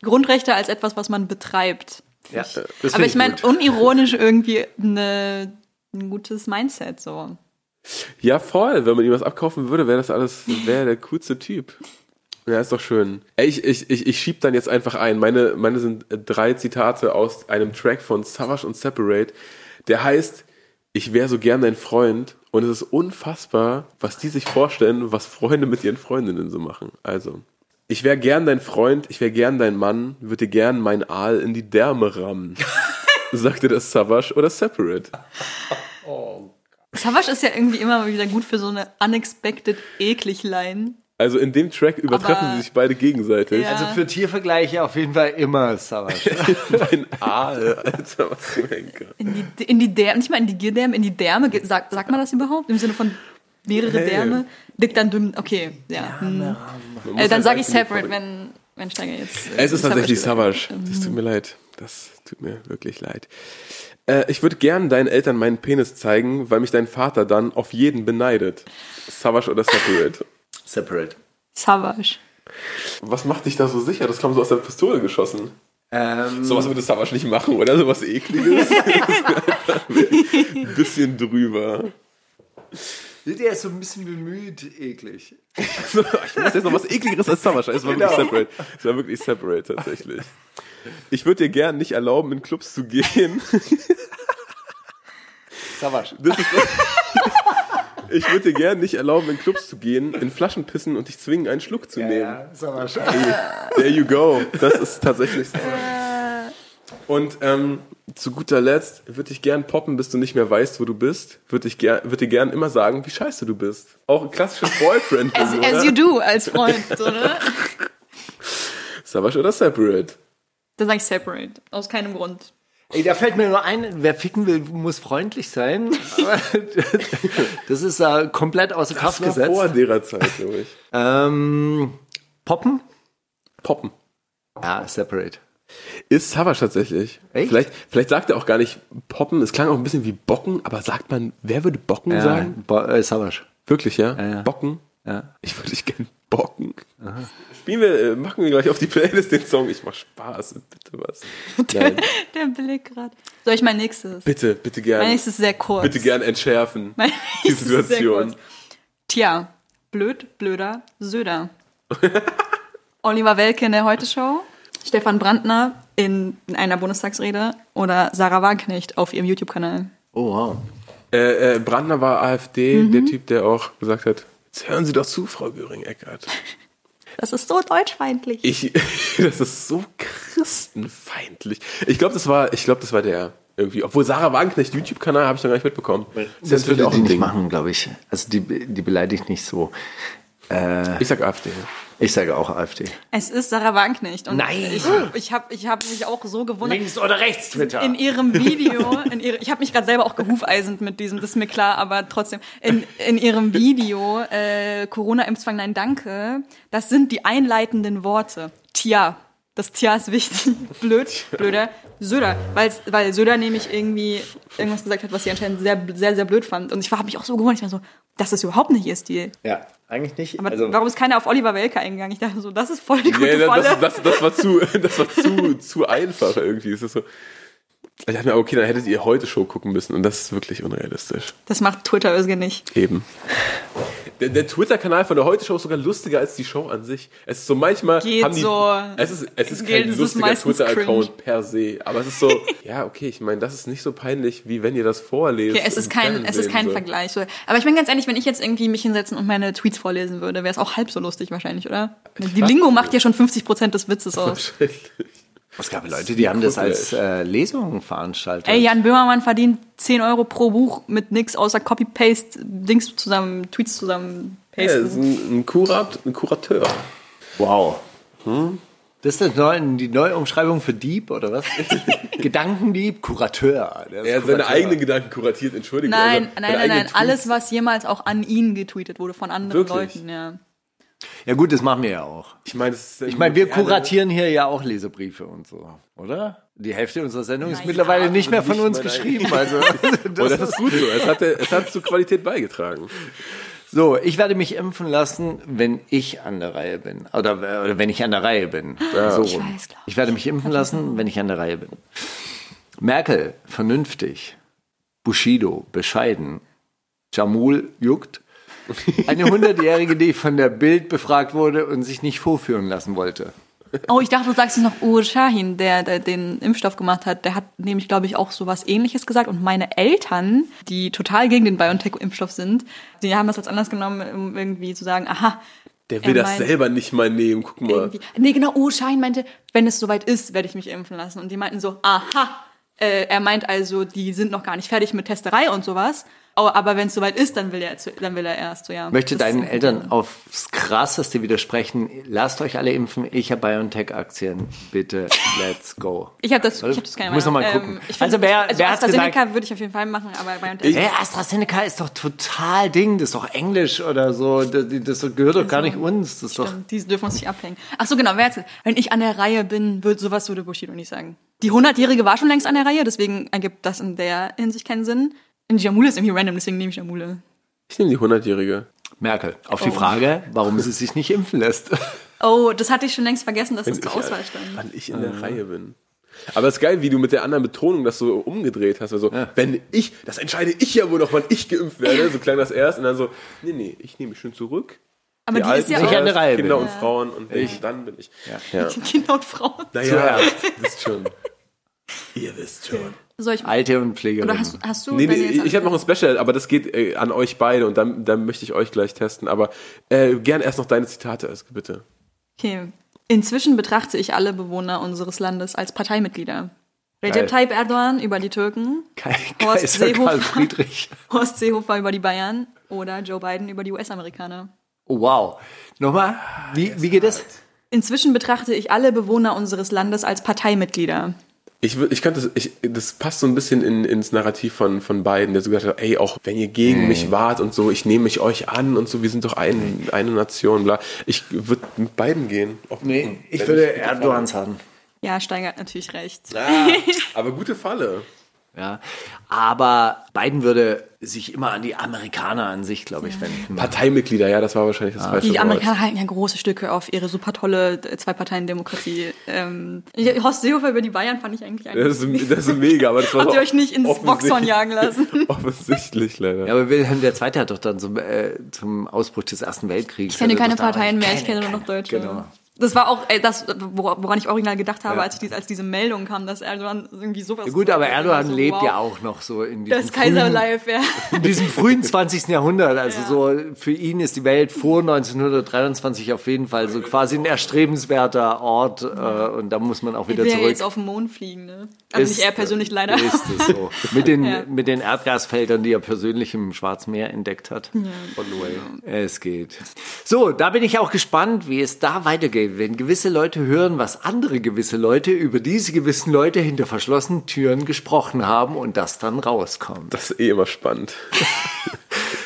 Grundrechte als etwas, was man betreibt. ja, das Aber find ich meine, unironisch irgendwie eine, ein gutes Mindset so. Ja, voll. Wenn man ihm was abkaufen würde, wäre das alles, wäre der coolste Typ. Ja, ist doch schön. Ich, ich, ich, ich schieb dann jetzt einfach ein. Meine, meine sind äh, drei Zitate aus einem Track von Savage und Separate. Der heißt, ich wäre so gern dein Freund. Und es ist unfassbar, was die sich vorstellen, was Freunde mit ihren Freundinnen so machen. Also, ich wäre gern dein Freund, ich wäre gern dein Mann, würde dir gern mein Aal in die Därme rammen. [LAUGHS] Sagte das Savage oder Separate? Savage ist ja irgendwie immer wieder gut für so eine unexpected eklig Line. Also in dem Track übertreffen Aber- sie sich beide gegenseitig. Ja. Also für Tiervergleiche auf jeden Fall immer Savage. [LAUGHS] Mein Aal, Alter, was für ein. In die, in die Därme, nicht mal in die Gierdärme, in die Därme. Sagt, sagt man das überhaupt? Im Sinne von mehrere Hey. Därme? Dick dann dünn, okay, ja. hm. Äh, dann halt sage ich separate, wenn, wenn Steiger jetzt. äh, Es ist tatsächlich Savage Savage. Das tut mir leid. Das tut mir wirklich leid. Äh, ich würde gern deinen Eltern meinen Penis zeigen, weil mich dein Vater dann auf jeden beneidet. Savage oder Separate? Separate. Savage. Was macht dich da so sicher? Das kam so aus der Pistole geschossen. Ähm, Sowas würde Savage nicht machen, oder? Sowas ekliges. [LAUGHS] [LAUGHS] Ein bisschen drüber. Der ist so ein bisschen bemüht, eklig. [LAUGHS] ich muss jetzt noch was ekligeres als Savage. Es war wirklich separate. Es war wirklich separate tatsächlich. Ich würde dir gern nicht erlauben, in Clubs zu gehen. Savage. Das ist, ich würde dir gern nicht erlauben, in Clubs zu gehen, in Flaschen pissen und dich zwingen, einen Schluck zu nehmen. Ja, Savage. There you go. Das ist tatsächlich so. Und ähm, zu guter Letzt würde ich gern poppen, bis du nicht mehr weißt, wo du bist. Würde ich ger würd dir gern immer sagen, wie scheiße du bist. Auch ein klassisches boyfriend [LAUGHS] As, as you do als Freund, so, ne? [LAUGHS] Savage oder Separate? Dann sage ich separate. Aus keinem Grund. Ey, da fällt mir nur ein, wer ficken will, muss freundlich sein. [LAUGHS] Das ist äh, komplett außer Kraft Das war vor gesetzt. derer Zeit, glaube ich. Ähm, Poppen? Poppen. Ja, separate. Ist Savage tatsächlich. Echt? Vielleicht, vielleicht sagt er auch gar nicht Poppen. Es klang auch ein bisschen wie Bocken, aber sagt man, wer würde Bocken Ja, sagen? Bo äh, Savage. Wirklich, ja? Ja, ja. Bocken? Ja. Ich würde dich gern bocken. Spielen wir, äh, machen wir gleich auf die Playlist den Song. Ich mach Spaß, bitte was. [LAUGHS] Nein, Der Blick gerade. Soll ich mein nächstes? bitte, bitte gern. Mein nächstes ist sehr kurz. Bitte gern entschärfen. Mein die Situation. Tja, blöd, blöder, Söder. [LAUGHS] Oliver Welke in der Heute-Show, Stefan Brandner in, in einer Bundestagsrede oder Sarah Wagenknecht auf ihrem YouTube-Kanal. Oh, wow. Äh, äh, Brandner war AfD, Mhm. der Typ, der auch gesagt hat, jetzt hören Sie doch zu, Frau Göring-Eckert. [LAUGHS] Das ist so deutschfeindlich. Ich, [LAUGHS] das ist so christenfeindlich. Ich glaube, das war, ich glaube, das war der irgendwie. Obwohl Sarah Wagenknecht YouTube-Kanal habe ich noch gar nicht mitbekommen. Das, das würde auch die nicht machen, glaube ich. Also die, die beleidigt nicht so. Äh, ich sag AfD. Ich sage auch AfD. Es ist Sarah Wagenknecht. Und Nein! Ich, ich habe ich hab mich auch so gewundert. Links oder rechts Twitter? In ihrem Video, in ihre, ich habe mich gerade selber auch gehufeisend mit diesem, das ist mir klar, aber trotzdem, in, in ihrem Video, äh, Corona-Impfzwang, nein, danke, das sind die einleitenden Worte. Tja, das Tja ist wichtig. Blöd, blöder Söder. Weil, Söder nämlich irgendwie irgendwas gesagt hat, was sie anscheinend sehr, sehr, sehr blöd fand. Und ich habe mich auch so gewundert, ich war so, das ist überhaupt nicht ihr Stil. Ja, eigentlich nicht. Aber also, warum ist keiner auf Oliver Welke eingegangen? Ich dachte so, das ist voll die gute nee, Falle. Das, das, das, war zu, [LAUGHS] das war zu, zu einfach irgendwie. Es ist so, ich dachte mir, okay, dann hättet ihr heute Show gucken müssen und das ist wirklich unrealistisch. Das macht Twitter irgendwie nicht. Eben. Der, der Twitter-Kanal von der Heute-Show ist sogar lustiger als die Show an sich. Es ist so manchmal. Geht haben die, so. Es ist, es ist Geht, kein es lustiger Twitter-Account per se. Aber es ist so, [LAUGHS] ja, okay, ich meine, das ist nicht so peinlich, wie wenn ihr das vorlest. Okay, es ist kein, es ist kein so. Vergleich. Aber ich meine ganz ehrlich, wenn ich jetzt irgendwie mich hinsetzen und meine Tweets vorlesen würde, wäre es auch halb so lustig wahrscheinlich, oder? Die Lingo macht ja schon 50 Prozent des Witzes [LAUGHS] aus. Wahrscheinlich. Es gab Leute, die haben das als äh, Lesung veranstaltet. Ey, Jan Böhmermann verdient 10 Euro pro Buch mit nix außer Copy-Paste, Dings zusammen, Tweets zusammen Ja, es ist pasten. ein, ein, Kurat, ein Kurateur. Wow. Das ist neu, die neue Umschreibung für Dieb oder was? [LAUGHS] Gedankendieb, Kurateur. Er hat seine eigenen Gedanken kuratiert, Entschuldigung. Nein, also nein, nein, nein. Alles, was jemals auch an ihn getweetet wurde von anderen Wirklich? Leuten, ja. Ja gut, das machen wir ja auch. Ich meine, das ist Ich meine, wir kuratieren hier ja auch Leserbriefe und so, oder? Die Hälfte unserer Sendung ist Na mittlerweile ja, nicht mehr von nicht uns geschrieben. Also, Und [LAUGHS] das ist gut so. Es hat, es hat zur Qualität beigetragen. so, ich werde mich impfen lassen, wenn ich an der Reihe bin. Oder, oder wenn ich an der Reihe bin. so Ich weiß, ich werde mich impfen lassen, wenn ich an der Reihe bin. Merkel, vernünftig. Bushido, bescheiden. Jamul juckt. [LAUGHS] Eine Hundertjährige, die von der Bild befragt wurde und sich nicht vorführen lassen wollte. Oh, ich dachte, du sagst jetzt noch Uwe Shahin, der, der den Impfstoff gemacht hat. Der hat nämlich, glaube ich, auch so was ähnliches gesagt. Und meine Eltern, die total gegen den BioNTech-Impfstoff sind, die haben das als Anlass genommen, um irgendwie zu sagen, aha, Der will Er das meint- selber nicht mal nehmen. Guck mal. irgendwie. Nee, genau, Uwe Shahin meinte, wenn es soweit ist, werde ich mich impfen lassen. Und die meinten so, aha, äh, er meint also, die sind noch gar nicht fertig mit Testerei und sowas. Oh, aber wenn es soweit ist, dann will er, dann will er erst so, ja. Möchte Das deinen Eltern aufs Krasseste widersprechen. Lasst euch alle impfen. Ich habe BioNTech-Aktien. Bitte, let's go. Ich habe das, ich hab das keine Muss noch mal Meinung. gucken. ich find, Also wer- also wer AstraZeneca würde ich auf jeden Fall machen, aber BioNTech. Hey, AstraZeneca ist doch total Ding. Das ist doch Englisch oder so. Das, das gehört doch gar nicht uns. Das ist doch. Die dürfen uns nicht abhängen. Ach so, genau. Wer jetzt, wenn ich an der Reihe bin, wird sowas würde Bushido nicht sagen. Die 100-Jährige war schon längst an der Reihe, deswegen ergibt das in der Hinsicht keinen Sinn. Und Jamule ist irgendwie random, deswegen nehme ich Jamule. Ich nehme die 100-Jährige. Merkel. Auf die Oh. Frage, warum sie sich nicht impfen lässt. [LAUGHS] Oh, das hatte ich schon längst vergessen, dass das Wenn zur ich, Auswahl stand. Wann ich in der Reihe bin. Aber es ist geil, wie du mit der anderen Betonung das so umgedreht hast. Also, wenn ich, das entscheide ich ja wohl noch, wann ich geimpft werde. So klang das erst. Und dann so, nee, nee, ich nehme mich schön zurück. Aber die, ist Alten ja sich auch an der Reihe Kinder bin. und Frauen und ich, dann bin ich. Ja. [LAUGHS] Kinder und Frauen. Naja, ihr wisst schon. [LAUGHS] Ihr wisst schon. Soll ich, Alte und Pflegerin. oder hast, hast du Nee, deine nee, ich habe noch ein Special, aber das geht äh, an euch beide und dann, dann möchte ich euch gleich testen. Aber äh, gern erst noch deine Zitate, Eske, bitte. Okay. Inzwischen betrachte ich alle Bewohner unseres Landes als Parteimitglieder. Recep Tayyip Erdogan über die Türken, Kai- Horst Seehofer. Friedrich. [LAUGHS] Horst Seehofer über die Bayern oder Joe Biden über die US-Amerikaner. Oh, wow. Nochmal, wie, wie geht es? Inzwischen betrachte ich alle Bewohner unseres Landes als Parteimitglieder. Ich, ich könnte, das- ich, das passt so ein bisschen in, ins Narrativ von, von beiden, der so gesagt hat, ey, auch wenn ihr gegen mich wart und so, ich nehme mich euch an und so, wir sind doch ein, eine Nation, bla. Ich würde mit beiden gehen. Auch Nee, ich würde mit der Erdogan sagen. Ja, Steiger hat natürlich recht. Ah, aber gute Falle. Ja. Aber Biden würde sich immer an die Amerikaner an sich, glaube ich, wenden. Parteimitglieder, ja, das war wahrscheinlich das falsche Die Wort. Amerikaner halten ja große Stücke auf ihre super tolle Zwei-Parteien-Demokratie. Ähm, ich- Horst Seehofer über die Bayern fand ich eigentlich Das eigentlich. ist, das ist mega, aber das war [LAUGHS] Habt ihr euch nicht ins Boxhorn jagen lassen? [LAUGHS] Offensichtlich, leider. Ja, aber Wilhelm II. hat doch dann zum, äh, zum Ausbruch des Ersten Weltkriegs. Ich kenne keine Parteien mehr, ich kenne nur noch. Deutsche. Genau. Das war auch ey, das, woran ich original gedacht habe, ja. als, ich, als diese Meldung kam, dass Erdogan irgendwie sowas. Ja gut, aber Erdogan so, lebt wow. ja auch noch so in diesem, das Kaiserlife, ja. [LAUGHS] in diesem frühen 20. Jahrhundert. Also ja. so für ihn ist die Welt vor 1923 auf jeden Fall so quasi ein erstrebenswerter Ort äh, und da muss man auch wieder zurück. jetzt auf den Mond fliegen, ne? Also ist, nicht er persönlich leider. Ist es so. Mit den, [LAUGHS] ja. mit den Erdgasfeldern, die er persönlich im Schwarzmeer entdeckt hat. Ja. Way. Es geht. So, da bin ich auch gespannt, wie es da weitergeht wenn gewisse Leute hören, was andere gewisse Leute über diese gewissen Leute hinter verschlossenen Türen gesprochen haben und das dann rauskommt. Das ist eh immer spannend. [LAUGHS]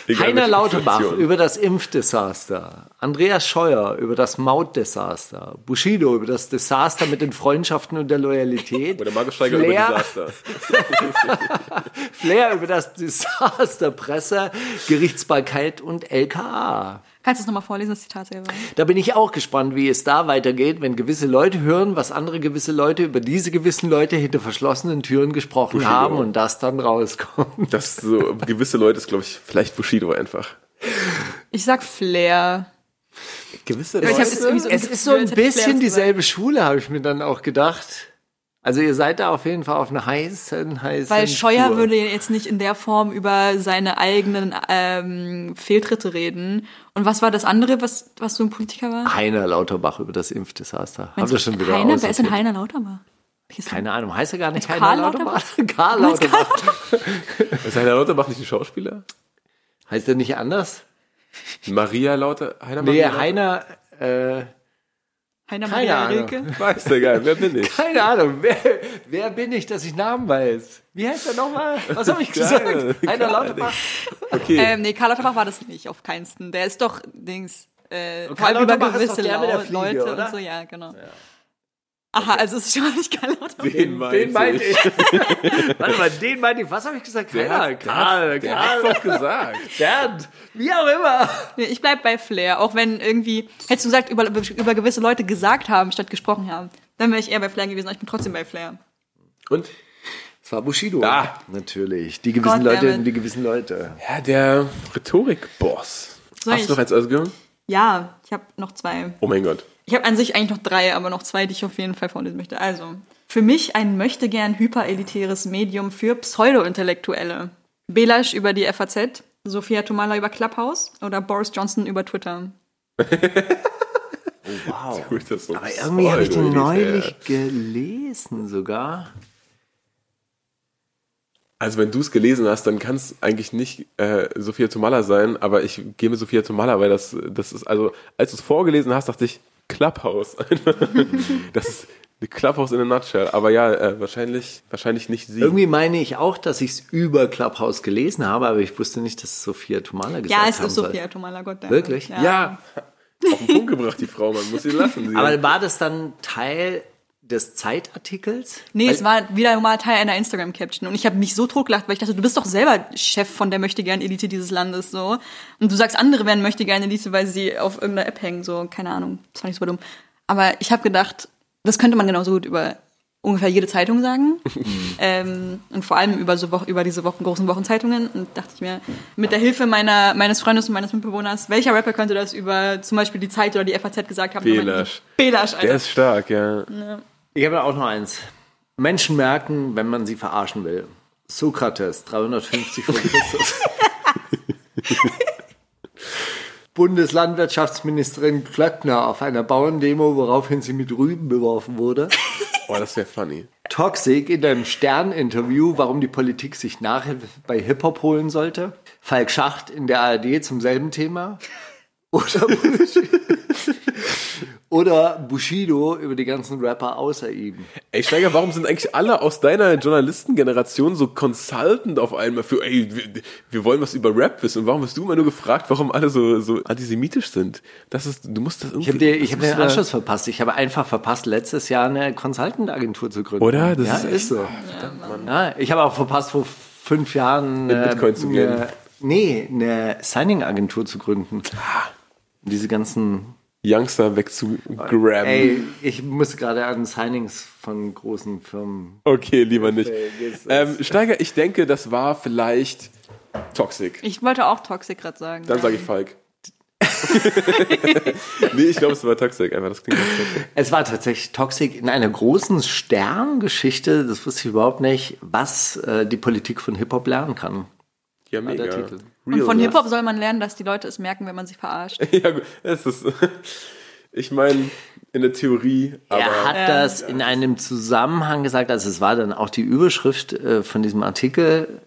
Heiner Lauterbach über das Impfdesaster, Andreas Scheuer über das Mautdesaster, Bushido über das Desaster mit den Freundschaften und der Loyalität. [LAUGHS] Oder Markus Steiger Flair, über Desaster. [LAUGHS] Flair über das Desaster, Presse, Gerichtsbarkeit und LKA. Kannst du es nochmal vorlesen, das Zitat selber? Da bin ich auch gespannt, wie es da weitergeht, wenn gewisse Leute hören, was andere gewisse Leute über diese gewissen Leute hinter verschlossenen Türen gesprochen Bushido. haben und das dann rauskommt. Das so gewisse Leute ist, glaube ich, vielleicht Bushido einfach. Ich sag Flair. Gewisse Leute. es, so es ist so ein bisschen dieselbe Schule, habe ich mir dann auch gedacht. Also ihr seid da auf jeden Fall auf einer heißen, heißen Weil Scheuer Spur. würde jetzt nicht in der Form über seine eigenen ähm, Fehltritte reden. Und was war das andere, was, was so ein Politiker war? Heiner Lauterbach über das Impfdesaster. Haben wir schon wieder Heiner? Wer ist denn Heiner Lauterbach? Keine Ahnung, heißt er gar nicht Heiner Karl Lauterbach? Karl Lauterbach. [LAUGHS] ist Heiner Lauterbach nicht ein Schauspieler? Heißt er nicht anders? Maria Lauter, Heiner Nee, Maria Heiner, äh, Heiner Keine Maria Ahnung. Rilke? Weiß der geil, wer bin ich? Keine Ahnung, wer, wer bin ich, dass ich Namen weiß? Wie heißt er nochmal? Was habe ich gesagt? Heiner Lauterbach? Okay. Ähm, nee, Karl Lauterbach war das nicht, auf keinsten. Der ist doch, Dings, äh, vor allem über gewisse Fliege, Leute oder? und so, ja, genau. Ja. Aha, also es ist schon mal nicht Karl Lauterbach. Den, den meinte ich. [LAUGHS] Warte mal, den meinte ich. Was habe ich gesagt? Keiner. Karl, der Karl. Der doch gesagt. [LAUGHS] Bernd, wie auch immer. Nee, ich bleib bei Flair. Auch wenn irgendwie, hättest du gesagt, über, über gewisse Leute gesagt haben, statt gesprochen haben, dann wäre ich eher bei Flair gewesen. Aber ich bin trotzdem bei Flair. Und? Es war Bushido. Da. Natürlich. Die gewissen Gott, Leute, die gewissen Leute. Ja, der Rhetorik-Boss. Hast du noch eins ausgehört? Ja, ich habe noch zwei. Oh mein Gott. Ich habe an sich eigentlich noch drei, aber noch zwei, die ich auf jeden Fall vorlesen möchte. Also, für mich ein möchte gern hyperelitäres Medium für Pseudo-Intellektuelle. Belasch über die FAZ, Sophia Tomala über Clubhouse oder Boris Johnson über Twitter. [LAUGHS] oh, wow. So aber irgendwie habe ich den neulich gelesen sogar. Also wenn du es gelesen hast, dann kann es eigentlich nicht äh, Sophia Tomala sein, aber ich gebe Sophia Tomala, weil das, das ist, also als du es vorgelesen hast, dachte ich, Clubhouse. [LAUGHS] das ist eine Clubhouse in a nutshell. Aber ja, äh, wahrscheinlich, wahrscheinlich nicht sie. Irgendwie meine ich auch, dass ich es über Clubhouse gelesen habe, aber ich wusste nicht, dass es Sophia Tomala gesagt hat. Ja, es ist Sophia Tomala, Gott danke. Wirklich? Ja. ja. Auf den Punkt gebracht, die Frau, man muss sie lassen. Sie aber war das dann Teil des Zeitartikels? Nee, es war wieder mal Teil einer Instagram-Caption. Und ich habe mich so totgelacht, weil ich dachte, du bist doch selber Chef von der Möchtegern-Elite dieses Landes, so. Und du sagst, andere werden Möchtegern-Elite, weil sie auf irgendeiner App hängen, so. Keine Ahnung. Das fand ich super dumm. Aber ich habe gedacht, das könnte man genauso gut über ungefähr jede Zeitung sagen. [LAUGHS] ähm, und vor allem über, so über diese Wochen, großen Wochenzeitungen. Und dachte ich mir, mit der Hilfe meiner, meines Freundes und meines Mitbewohners, welcher Rapper könnte das über zum Beispiel die Zeit oder die FAZ gesagt haben? Belasch. Belasch, Alter. Der ist stark, ja. ja. Ich habe auch noch eins. Menschen merken, wenn man sie verarschen will. Sokrates, 350 vor Christus. [LAUGHS] Bundeslandwirtschaftsministerin Klöckner auf einer Bauerndemo, woraufhin sie mit Rüben beworfen wurde. Oh, das wäre funny. Toxic in einem Stern-Interview, warum die Politik sich Nachhilfe bei Hip-Hop holen sollte. Falk Schacht in der ARD zum selben Thema. Oder [LAUGHS] Oder Bushido über die ganzen Rapper außer ihm. Ey, Steiger, warum sind eigentlich alle aus deiner Journalistengeneration so consultant auf einmal für, ey, wir, wir, wollen was über Rap wissen? Und warum hast du immer nur gefragt, warum alle so, so antisemitisch sind? Das ist, du musst das irgendwie. Ich habe ich hab den Anschluss verpasst. Ich habe einfach verpasst, letztes Jahr eine Consultant-Agentur zu gründen. Oder? Das ja, ist, ist so. Ja, ja, ich habe auch verpasst, vor fünf Jahren. Mit Bitcoin zu gehen. nee, eine Signing-Agentur zu gründen. Ah. Diese ganzen Youngster wegzugraben. Ey, ich muss gerade an Signings von großen Firmen. Okay, lieber nicht. Ähm, Steiger, ich denke, das war vielleicht Toxic. Ich wollte auch Toxic gerade sagen. Dann sage ich Falk. [LAUGHS] nee, ich glaube, es war Toxic, einfach das klingt toxic. Es war tatsächlich Toxic in einer großen Sterngeschichte, das wusste ich überhaupt nicht, was äh, die Politik von Hip-Hop lernen kann. Ja, mega. Titel. Und von Hip-Hop soll man lernen, dass die Leute es merken, wenn man sich verarscht. [LAUGHS] ja, gut, es ist. [LAUGHS] Ich meine, in der Theorie. Aber er hat ja. das in einem Zusammenhang gesagt, also es war dann auch die Überschrift äh, von diesem Artikel.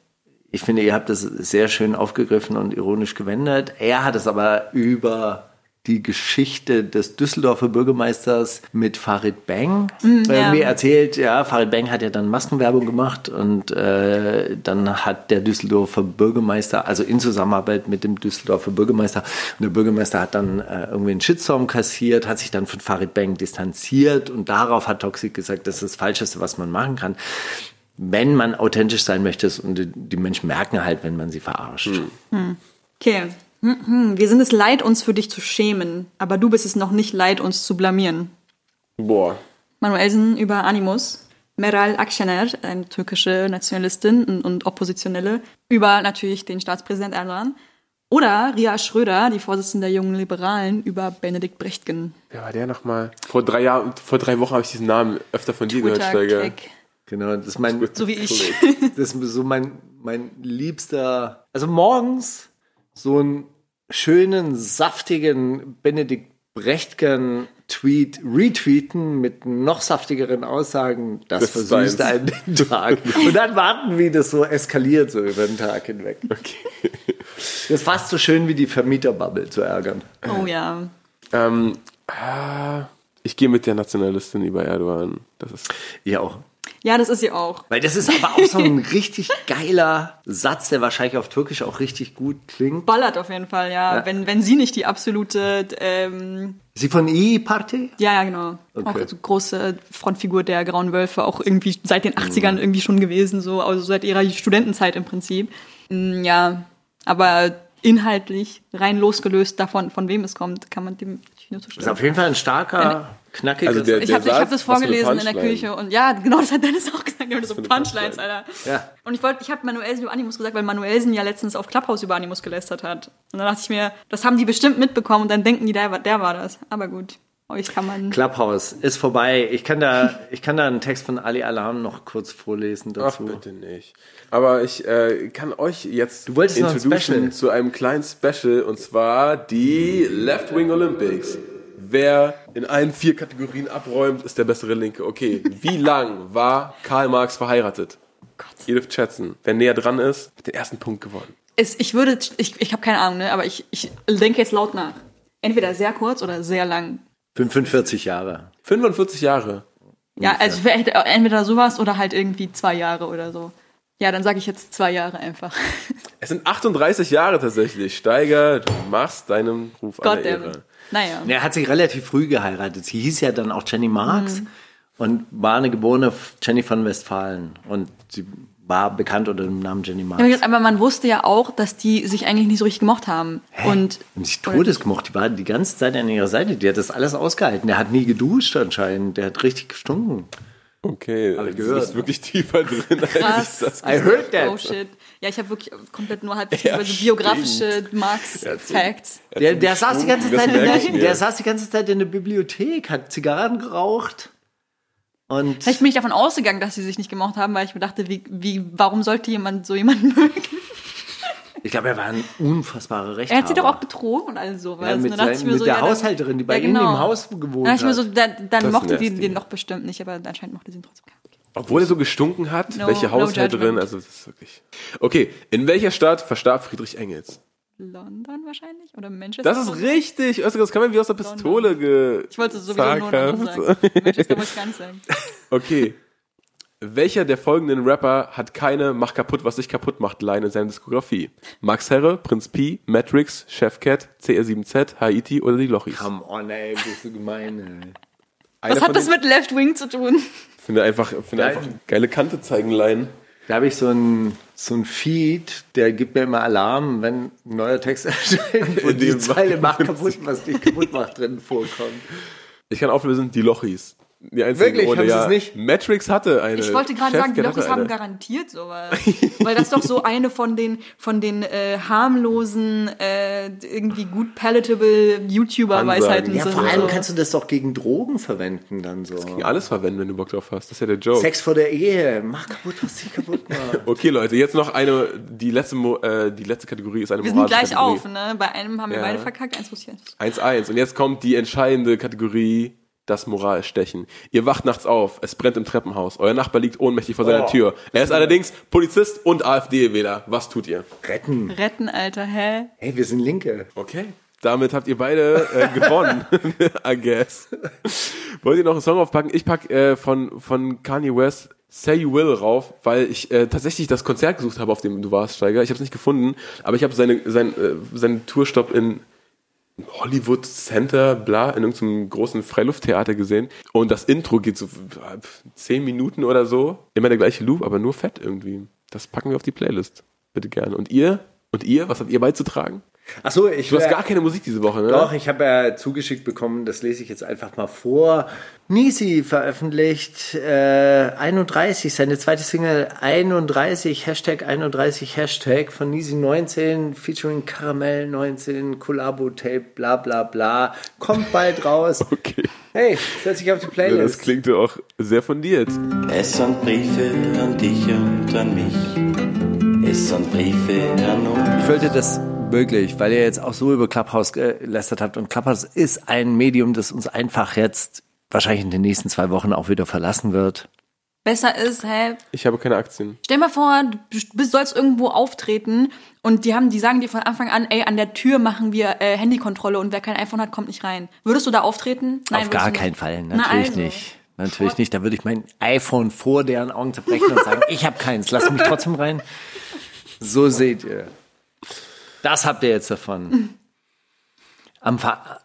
Ich finde, ihr habt das sehr schön aufgegriffen und ironisch gewendet. Er hat es aber über die Geschichte des Düsseldorfer Bürgermeisters mit Farid Bang mm, ja. mir erzählt. Ja, Farid Bang hat ja dann Maskenwerbung gemacht und äh, dann hat der Düsseldorfer Bürgermeister, also in Zusammenarbeit mit dem Düsseldorfer Bürgermeister, und der Bürgermeister hat dann äh, irgendwie einen Shitstorm kassiert, hat sich dann von Farid Bang distanziert und darauf hat Toxic gesagt, das ist das Falscheste, was man machen kann. Wenn man authentisch sein möchte und die, Menschen merken halt, wenn man sie verarscht. Hm. Okay, wir sind es leid, uns für dich zu schämen, aber du bist es noch nicht leid, uns zu blamieren. Boah. Manuelsen über Animus. Meral Akşener, eine türkische Nationalistin und Oppositionelle, über natürlich den Staatspräsident Erdogan. Oder Ria Schröder, die Vorsitzende der Jungen Liberalen, über Benedikt Brechtgen. Wer war der nochmal? Vor drei Jahren, vor drei Wochen habe ich diesen Namen öfter von dir gehört, Steiger. Genau, das ist mein. So wie ich. [LAUGHS] Das ist so mein, mein liebster. Also morgens so einen schönen, saftigen Benedikt Brechtgen Tweet retweeten mit noch saftigeren Aussagen, das, das versüßt einen den Tag. Und dann warten, wie das so eskaliert, so über den Tag hinweg. Okay. Das ist fast so schön wie die Vermieterbubble zu ärgern. Oh ja. Ähm, ah, ich gehe mit der Nationalistin über Erdogan. Das ist ja auch. Ja, das ist sie auch. Weil das ist aber auch so ein richtig geiler Satz, der wahrscheinlich auf Türkisch auch richtig gut klingt. Ballert auf jeden Fall, ja. ja. Wenn, wenn sie nicht die absolute. Ähm, sie von I-Party? Ja, ja, genau. Okay. Auch so große Frontfigur der Grauen Wölfe, auch irgendwie seit den 80ern mhm. irgendwie schon gewesen, so, also seit ihrer Studentenzeit im Prinzip. Mm, ja, aber inhaltlich, rein losgelöst davon, von wem es kommt, kann man dem nur zustimmen. Das ist auf jeden Fall ein starker knackig also der, der Ich habe hab das vorgelesen in der Küche und ja, genau, das hat Dennis auch gesagt. So Punchlines, Alter. Ja. Und ich wollte, ich habe Manuelsen über Animus gesagt, weil Manuelsen ja letztens auf Clubhouse über Animus gelästert hat. Und dann dachte ich mir, das haben die bestimmt mitbekommen und dann denken die, der, der war das. Aber gut. Euch kann man. Clubhouse ist vorbei. Ich kann da, ich kann da einen Text von Ali Alarm noch kurz vorlesen dazu. Ach, bitte nicht. Aber ich äh, kann euch jetzt du wolltest introducen ein zu einem kleinen Special und zwar die Left Wing Olympics wer in allen vier Kategorien abräumt, ist der bessere Linke. Okay, wie [LAUGHS] lang war Karl Marx verheiratet? Gott. Edith Chatson, wer näher dran ist, hat den ersten Punkt gewonnen. Es, ich würde, ich, ich habe keine Ahnung, ne, aber ich, ich denke jetzt laut nach. Entweder sehr kurz oder sehr lang. 45 Jahre. 45 Jahre. Ja, also vielleicht entweder sowas oder halt irgendwie zwei Jahre oder so. Ja, dann sage ich jetzt zwei Jahre einfach. Es sind 38 Jahre tatsächlich. Steiger, du machst deinem Ruf Gott alle Ehre. Naja. Er hat sich relativ früh geheiratet. Sie hieß ja dann auch Jenny Marx mhm. und war eine geborene Jenny von Westfalen. Und sie war bekannt unter dem Namen Jenny Marx. aber man wusste ja auch, dass die sich eigentlich nicht so richtig gemocht haben. Hä? Und haben sich todes gemocht. Die war die ganze Zeit an ihrer Seite. Die hat das alles ausgehalten. Der hat nie geduscht anscheinend. Der hat richtig gestunken. Okay, Hab ich gehört. du bist wirklich tiefer drin, als ich das I heard that. Oh shit. Ja, ich habe wirklich komplett nur halb über [LAUGHS] so biografische Marx-Facts. Der, der, saß die ganze Zeit in der, der saß die ganze Zeit in der Bibliothek, hat Zigarren geraucht. Und Vielleicht bin ich davon ausgegangen, dass sie sich nicht gemocht haben, weil ich mir dachte, wie, wie, warum sollte jemand so jemanden mögen? [LAUGHS] Ich glaube, er war ein unfassbarer Rechthaber. Er hat sie doch auch betrogen und all sowas. Ja, mit, sein, mit so, der ja, Haushälterin, die bei ja, genau. ihm im Haus gewohnt dann hat. Ich mir so, dann, dann mochte sie den doch bestimmt nicht, aber anscheinend mochte sie ihn trotzdem. Obwohl er so gestunken hat, no, welche Haushälterin, no also das ist wirklich. Okay, in welcher Stadt verstarb Friedrich Engels? London wahrscheinlich oder Manchester? Das ist richtig. Also das kann man wie aus der Pistole ge. Ich wollte sowieso nur sagen. Manchester muss ich ganz sagen. [LAUGHS] Okay. Welcher der folgenden Rapper hat keine Mach kaputt, was sich kaputt macht Line in seiner Diskografie? Max Herre, Prinz P, Matrix, Chefcat, CR7Z, Haiti oder die Lochis? Come on, ey, bist du gemein, ey. Was hat das mit Left Wing zu tun? Finde einfach, finde einfach geile Kante zeigen, Line. Da habe ich so ein, so ein Feed, der gibt mir immer Alarm, wenn ein neuer Text [LAUGHS] erscheint und die Zeile macht kaputt, was dich kaputt macht, drin vorkommt. Ich kann auflösen, die Lochis. Die einzigen Wirklich? ohne, Haben sie ja. es nicht? Matrix hatte eine. Ich wollte gerade sagen, die hatte haben eine. garantiert sowas. [LAUGHS] Weil das doch so eine von den, von den äh, harmlosen, äh, irgendwie gut palatable YouTuber-Weisheiten. Ja, sind. vor allem so. kannst du das doch gegen Drogen verwenden dann so. Kannst alles verwenden, wenn du Bock drauf hast. Das ist ja der Joke. Sex vor der Ehe. Mach kaputt, was sie kaputt macht. [LAUGHS] Okay, Leute, jetzt noch eine, die letzte, Mo äh, die letzte Kategorie ist eine Wir sind gleich Kategorie. auf, ne? Bei einem haben wir Ja. beide verkackt, eins muss hier. 1-1. Und jetzt kommt die entscheidende Kategorie, das Moralstechen. Ihr wacht nachts auf, es brennt im Treppenhaus, euer Nachbar liegt ohnmächtig vor seiner Oh. Tür. Er ist allerdings Polizist und AfD-Wähler. Was tut ihr? Retten. Retten, Alter, hä? Hey, wir sind Linke. Okay. Damit habt ihr beide äh, gewonnen, [LAUGHS] I guess. Wollt ihr noch einen Song aufpacken? Ich pack äh, von, von Kanye West Say You Will rauf, weil ich äh, tatsächlich das Konzert gesucht habe, auf dem du warst, Steiger. Ich habe es nicht gefunden, aber ich habe seine, sein, äh, seinen Tourstopp in Hollywood Center, bla, in irgendeinem großen Freilufttheater gesehen. Und das Intro geht so zehn Minuten oder so. Immer der gleiche Loop, aber nur fett irgendwie. Das packen wir auf die Playlist. Bitte gerne. Und ihr? Und ihr? Was habt ihr beizutragen? Achso, ich Du hast äh, gar keine Musik diese Woche, ne? Doch, ich habe ja zugeschickt bekommen, das lese ich jetzt einfach mal vor. Nisi veröffentlicht äh, 31, seine zweite Single 31, Hashtag 31, Hashtag von Nisi 19, featuring Karamell 19, Collabo-Tape, bla bla bla. Kommt bald raus. [LAUGHS] Okay. Hey, setz dich auf die Ja, das Playlist. klingt ja auch sehr fundiert. Es sind Briefe an dich und an mich. Es sind Briefe an uns. Ich wollte das wirklich, weil ihr jetzt auch so über Clubhouse gelästert habt und Clubhouse ist ein Medium, das uns einfach jetzt wahrscheinlich in den nächsten zwei Wochen auch wieder verlassen wird. Besser ist, hä? Ich habe keine Aktien. Stell mal vor, du sollst irgendwo auftreten und die haben, die sagen dir von Anfang an, ey, an der Tür machen wir äh, Handykontrolle und wer kein iPhone hat, kommt nicht rein. Würdest du da auftreten? Auf würdest gar keinen. Fall, Na natürlich also. nicht. Natürlich nicht. Da würde ich mein iPhone vor deren Augen zerbrechen und sagen, [LAUGHS] ich habe keins, lass mich trotzdem rein. So seht ihr. Das habt ihr jetzt davon. Am,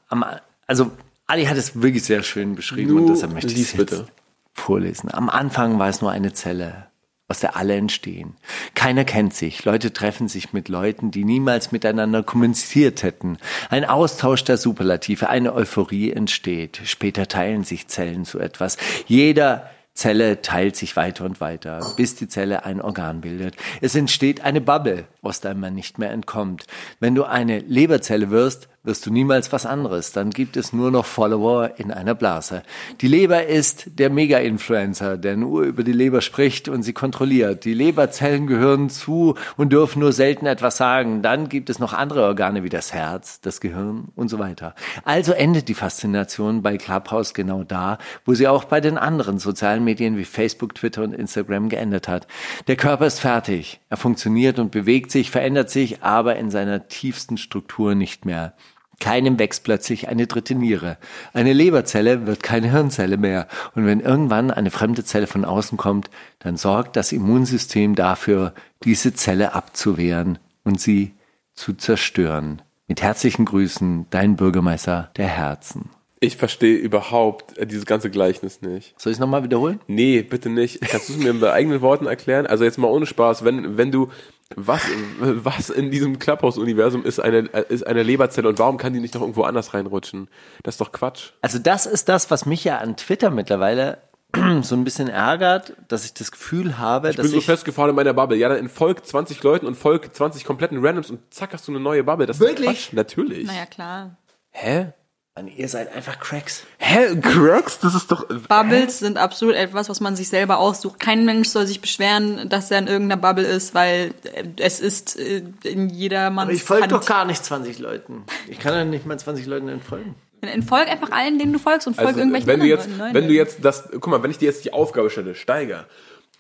am, also, Ali hat es wirklich sehr schön beschrieben und Du deshalb möchte ich es jetzt bitte. vorlesen. Am Anfang war es nur eine Zelle, aus der alle entstehen. Keiner kennt sich. Leute treffen sich mit Leuten, die niemals miteinander kommuniziert hätten. Ein Austausch der Superlative, eine Euphorie entsteht. Später teilen sich Zellen zu etwas. Jeder Zelle teilt sich weiter und weiter, bis die Zelle ein Organ bildet. Es entsteht eine Bubble, aus der man nicht mehr entkommt. Wenn du eine Leberzelle wirst, wirst du niemals was anderes. Dann gibt es nur noch Follower in einer Blase. Die Leber ist der Mega-Influencer, der nur über die Leber spricht und sie kontrolliert. Die Leberzellen gehören zu und dürfen nur selten etwas sagen. Dann gibt es noch andere Organe wie das Herz, das Gehirn und so weiter. Also endet die Faszination bei Clubhouse genau da, wo sie auch bei den anderen sozialen Medien wie Facebook, Twitter und Instagram geendet hat. Der Körper ist fertig. Er funktioniert und bewegt sich, verändert sich, aber in seiner tiefsten Struktur nicht mehr. Keinem wächst plötzlich eine dritte Niere. Eine Leberzelle wird keine Hirnzelle mehr. Und wenn irgendwann eine fremde Zelle von außen kommt, dann sorgt das Immunsystem dafür, diese Zelle abzuwehren und sie zu zerstören. Mit herzlichen Grüßen, dein Bürgermeister der Herzen. Ich verstehe überhaupt äh, dieses ganze Gleichnis nicht. Soll ich es nochmal wiederholen? Nee, bitte nicht. Kannst du es mir in eigenen Worten erklären? Also jetzt mal ohne Spaß, wenn, wenn du, was, was in diesem Clubhouse-Universum ist eine, ist eine Leberzelle und warum kann die nicht noch irgendwo anders reinrutschen? Das ist doch Quatsch. Also das ist das, was mich ja an Twitter mittlerweile [CLEARS THROAT] so ein bisschen ärgert, dass ich das Gefühl habe, Ich dass bin so ich festgefahren in meiner Bubble. Ja, dann entfolgt 20 Leuten und folgt 20 kompletten Randoms und zack hast du eine neue Bubble. Das ist Wirklich? Quatsch. Natürlich. Naja, klar. Hä? Mann, ihr seid einfach Cracks. Hä? Crux? Das ist doch. Bubbles sind absolut etwas, was man sich selber aussucht. Kein Mensch soll sich beschweren, dass er in irgendeiner Bubble ist, weil äh, es ist äh, in jedermanns Aber ich folge doch gar nicht 20 Leuten. Ich kann ja nicht mal 20 Leuten entfolgen. Entfolg einfach allen, denen du folgst und folg Also, irgendwelchen wenn du anderen jetzt, Leuten. Wenn du jetzt das, guck mal, wenn ich dir jetzt die Aufgabe stelle, Steiger,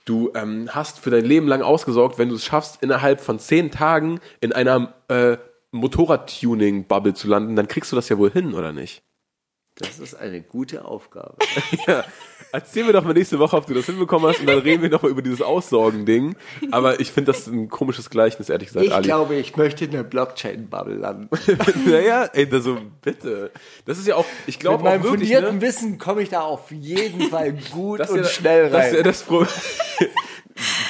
du ähm, hast für dein Leben lang ausgesorgt, wenn du es schaffst, innerhalb von zehn Tagen in einer äh, Motorrad-Tuning-Bubble zu landen, dann kriegst du das ja wohl hin, oder nicht? Das ist eine gute Aufgabe. [LAUGHS] Ja. Erzähl mir doch mal nächste Woche, ob du das hinbekommen hast und dann reden wir noch mal über dieses Aussorgen-Ding. Aber ich finde das ein komisches Gleichnis, ehrlich gesagt, Ich Ali. glaube, ich möchte in der Blockchain-Bubble landen. [LAUGHS] naja, ey, das so, bitte. Das ist ja auch, ich Mit glaube auch meinem wirklich, fundierten ne, Wissen komme ich da auf jeden Fall [LAUGHS] gut dass und ja- schnell rein. ja das Pro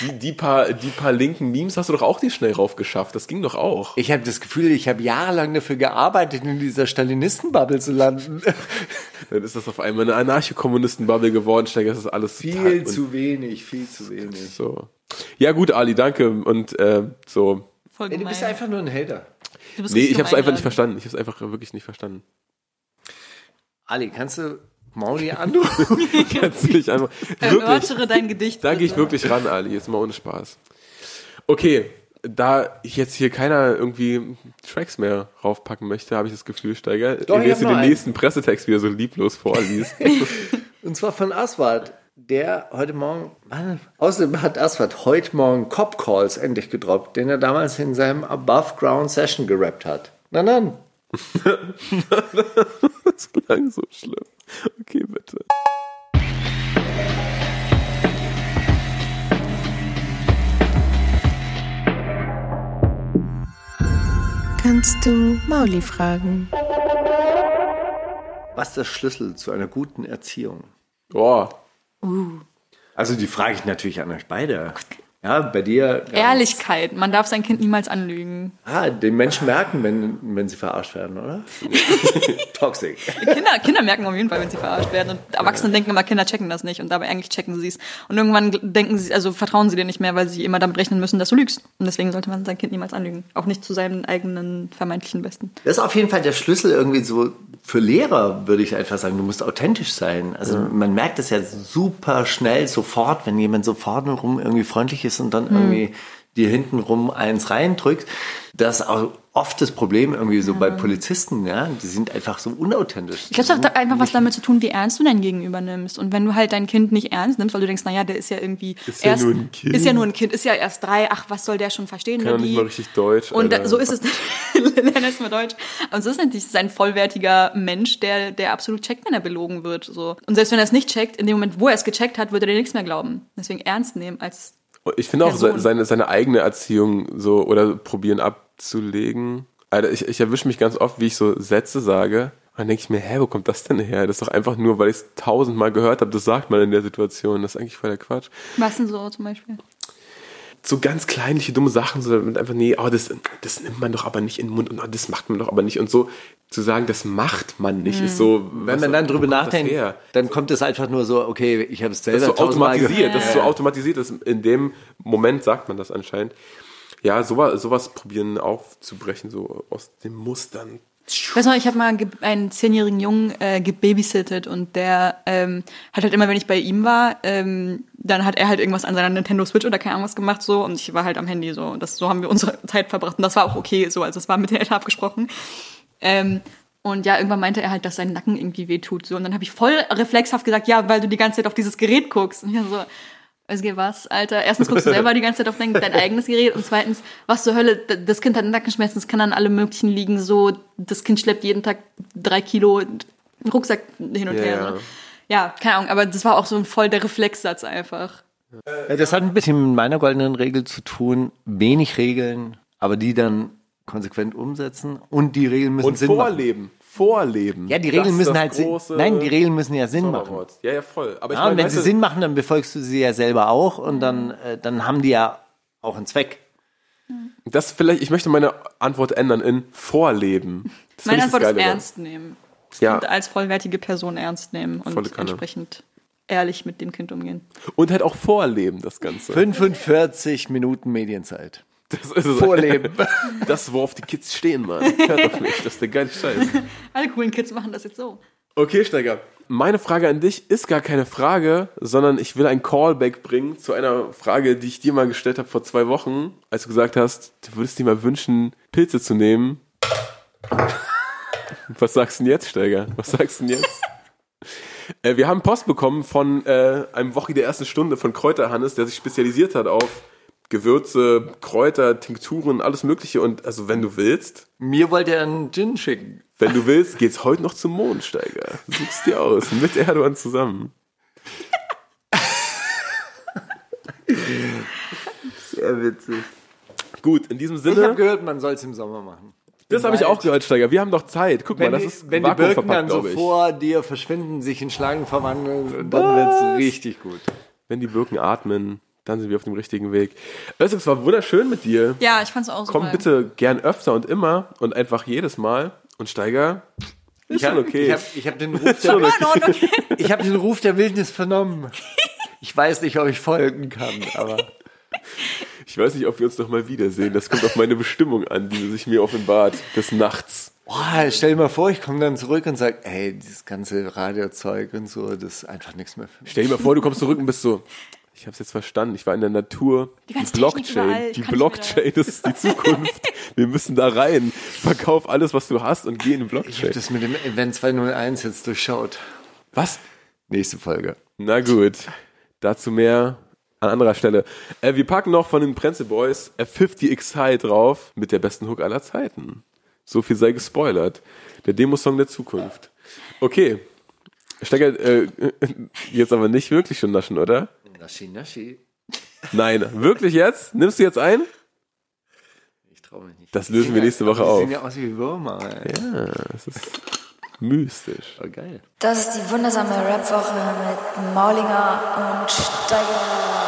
die, die, paar, die paar linken Memes hast du doch auch nicht schnell raufgeschafft. Das ging doch auch. Ich habe das Gefühl, ich habe jahrelang dafür gearbeitet, in dieser Stalinisten-Bubble zu landen. [LAUGHS] Dann ist das auf einmal eine Anarcho-Kommunisten-Bubble geworden. Steiger, das ist alles viel zu wenig, viel zu wenig. So. Ja gut, Ali, danke. Und äh, so. Voll du bist einfach nur ein Hater. Nee, ich habe es einfach nicht verstanden. Ich habe es einfach wirklich nicht verstanden. Ali, kannst du Mauli anrufen? [LAUGHS] kannst du dich einfach. Erörtere dein Gedicht. Da gehe ich wirklich ran, Ali. Jetzt mal ohne Spaß. Okay, da ich jetzt hier keiner irgendwie Tracks mehr raufpacken möchte, habe ich das Gefühl, Steiger, Doch, indem du den nächsten Pressetext wieder so lieblos vorliest. [LAUGHS] Und zwar von Aswad, der heute Morgen, außerdem hat Aswad heute Morgen Cop Calls endlich gedroppt, den er damals in seinem Above Ground Session gerappt hat. Na dann. [LAUGHS] das klang so schlimm. [LAUGHS] Okay, bitte. Kannst du Mauli fragen? Was ist der Schlüssel zu einer guten Erziehung? Boah. Uh. Also die frage ich natürlich an euch beide. Ja, bei dir. Ehrlichkeit. Man darf sein Kind niemals anlügen. Ah, den Menschen merken, wenn, wenn sie verarscht werden, oder? [LAUGHS] Toxic. Kinder, Kinder merken auf jeden Fall, wenn sie verarscht werden. Und Erwachsene ja. denken immer, Kinder checken das nicht. Und dabei eigentlich checken sie es. Und irgendwann denken sie, also vertrauen sie dir nicht mehr, weil sie immer damit rechnen müssen, dass du lügst. Und deswegen sollte man sein Kind niemals anlügen. Auch nicht zu seinem eigenen vermeintlichen Besten. Das ist auf jeden Fall der Schlüssel irgendwie so für Lehrer, würde ich einfach sagen. Du musst authentisch sein. Also mhm. man merkt es ja super schnell, sofort, wenn jemand so vorne rum irgendwie freundlich ist ist und dann mhm. irgendwie dir hintenrum eins reindrückt. Das ist auch oft das Problem irgendwie so ja. bei Polizisten, ja. Die sind einfach so unauthentisch. Ich glaube, es hat einfach was damit zu tun, wie ernst du dein Gegenüber nimmst. Und wenn du halt dein Kind nicht ernst nimmst, weil du denkst, naja, der ist ja irgendwie ist erst, ja nur ein Kind. Ist ja nur ein Kind, ist ja erst drei, ach, was soll der schon verstehen? Kann nicht mal richtig Deutsch. Und da, so ist es, lern erst mal Deutsch. Und so ist natürlich ein vollwertiger Mensch, der, der absolut checkt, wenn er belogen wird, so. Und selbst wenn er es nicht checkt, in dem Moment, wo er es gecheckt hat, würde er dir nichts mehr glauben. Deswegen ernst nehmen als ich finde auch seine, seine eigene Erziehung so oder probieren abzulegen. Alter, ich, ich erwische mich ganz oft, wie ich so Sätze sage. Und dann denke ich mir, hä, wo kommt das denn her? Das ist doch einfach nur, weil ich es tausendmal gehört habe, das sagt man in der Situation. Das ist eigentlich voll der Quatsch. Was denn so zum Beispiel? So ganz kleinliche, dumme Sachen, so mit einfach, nee, oh, das, das nimmt man doch aber nicht in den Mund und oh, das macht man doch aber nicht und so zu sagen, das macht man nicht, mhm. ist so. Wenn man dann drüber nachdenkt, dann kommt es einfach nur so, okay, ich habe es selber das ist so automatisiert, das ist so automatisiert, das in dem Moment sagt man das anscheinend. Ja, sowas, sowas probieren aufzubrechen, so aus den Mustern ich weiß noch, ich habe mal einen zehnjährigen Jungen äh, gebabysittet und der ähm, hat halt immer, wenn ich bei ihm war, ähm, dann hat er halt irgendwas an seiner Nintendo Switch oder keine Ahnung was gemacht so. Und ich war halt am Handy so. Und das so haben wir unsere [LAUGHS] Zeit verbracht. Und das war auch okay so, also es war mit den Eltern abgesprochen. Ähm, und ja, irgendwann meinte er halt, dass sein Nacken irgendwie wehtut so. Und dann habe ich voll reflexhaft gesagt, ja, weil du die ganze Zeit auf dieses Gerät guckst. Und ich so es geht was, Alter. Erstens guckst du selber die ganze Zeit auf dein, dein eigenes Gerät und zweitens, was zur Hölle, das Kind hat Nackenschmerzen, es kann an allem möglichen liegen, so, das Kind schleppt jeden Tag drei Kilo Rucksack hin und yeah. her. So. Ja, keine Ahnung, aber das war auch so ein voll der Reflexsatz einfach. Das hat ein bisschen mit meiner goldenen Regel zu tun. Wenig Regeln, aber die dann konsequent umsetzen und die Regeln müssen und Sinn vorleben. machen vorleben. Ja, die Regeln müssen halt Sinn, nein, die Regeln müssen ja Sinn machen. Ja, ja, voll. Aber ich ja, meine, und wenn sie Sinn machen, dann befolgst du sie ja selber auch und dann, äh, dann haben die ja auch einen Zweck. Das vielleicht, ich möchte meine Antwort ändern in Vorleben. Das meine Antwort ist ernst nehmen. Das ja. Kind als vollwertige Person ernst nehmen und entsprechend ehrlich mit dem Kind umgehen. Und halt auch vorleben, das Ganze. 45 Minuten Medienzeit. Das ist es. Vorleben. [LAUGHS] Das, worauf die Kids stehen, Mann. Kartoffeln. Das ist der geile Scheiß. [LAUGHS] Alle coolen Kids machen das jetzt so. Okay, Steiger. Meine Frage an dich ist gar keine Frage, sondern ich will ein Callback bringen zu einer Frage, die ich dir mal gestellt habe vor zwei Wochen, als du gesagt hast, du würdest dir mal wünschen, Pilze zu nehmen. [LAUGHS] Was sagst du denn jetzt, Steiger? Was sagst du denn jetzt? äh, wir haben Post bekommen von äh, einem Wochi der ersten Stunde von Kräuterhannes, der sich spezialisiert hat auf Gewürze, Kräuter, Tinkturen, alles Mögliche. Und also, wenn du willst. Mir wollte er einen Gin schicken. Wenn du willst, geht's heute noch zum Mondsteiger. Suchst dir aus. Mit Erdogan zusammen. Sehr witzig. Gut, in diesem Sinne. Ich habe gehört, man soll es im Sommer machen. Das habe ich auch gehört, Steiger. Wir haben doch Zeit. Guck wenn mal, das ist Wenn die Birken dann so vor dir verschwinden, sich in Schlangen verwandeln, dann wird's richtig gut. Wenn die Birken atmen, dann sind wir auf dem richtigen Weg. Özlem, es war wunderschön mit dir. Ja, ich fand's auch super. Komm bitte gern öfter und immer und einfach jedes Mal. Und Steiger, ist Ich schon habe okay. hab, ich hab den, Ruf der, [LAUGHS] ich hab den Ruf der Wildnis vernommen. [LAUGHS] Ich weiß nicht, ob ich folgen kann, aber Ich weiß nicht, ob wir uns noch mal wiedersehen. Das kommt auf meine Bestimmung an, die sich mir offenbart des Nachts. boah, stell dir mal vor, ich komme dann zurück und sag, ey, dieses ganze Radiozeug und so, das ist einfach nichts mehr für mich. Stell dir mal vor, du kommst zurück und bist so, ich hab's jetzt verstanden, ich war in der Natur. Die, ganze Technik Blockchain, überall, die ich Blockchain, das [LAUGHS] ist die Zukunft. wir müssen da rein. Verkauf alles, was du hast und geh in die Ich habe Blockchain. das mit dem Event 201 jetzt durchschaut. Was? Nächste Folge. Na gut, dazu mehr an anderer Stelle. Äh, wir packen noch von den Prenzel Boys F50XI drauf mit der besten Hook aller Zeiten. So viel sei gespoilert. Der Demo-Song der Zukunft. Okay. Stecker, äh, [LAUGHS] jetzt aber nicht wirklich schon naschen, oder? Naschi, naschi. Nein, wirklich jetzt? Nimmst du jetzt ein? Ich traue mich nicht. Das lösen wir nächste Woche Die auf. sehen ja aus wie Würmer, ey. Ja, das ist mystisch. Oh, geil. Das ist die wundersame Rap-Woche mit Maulinger und Steiger.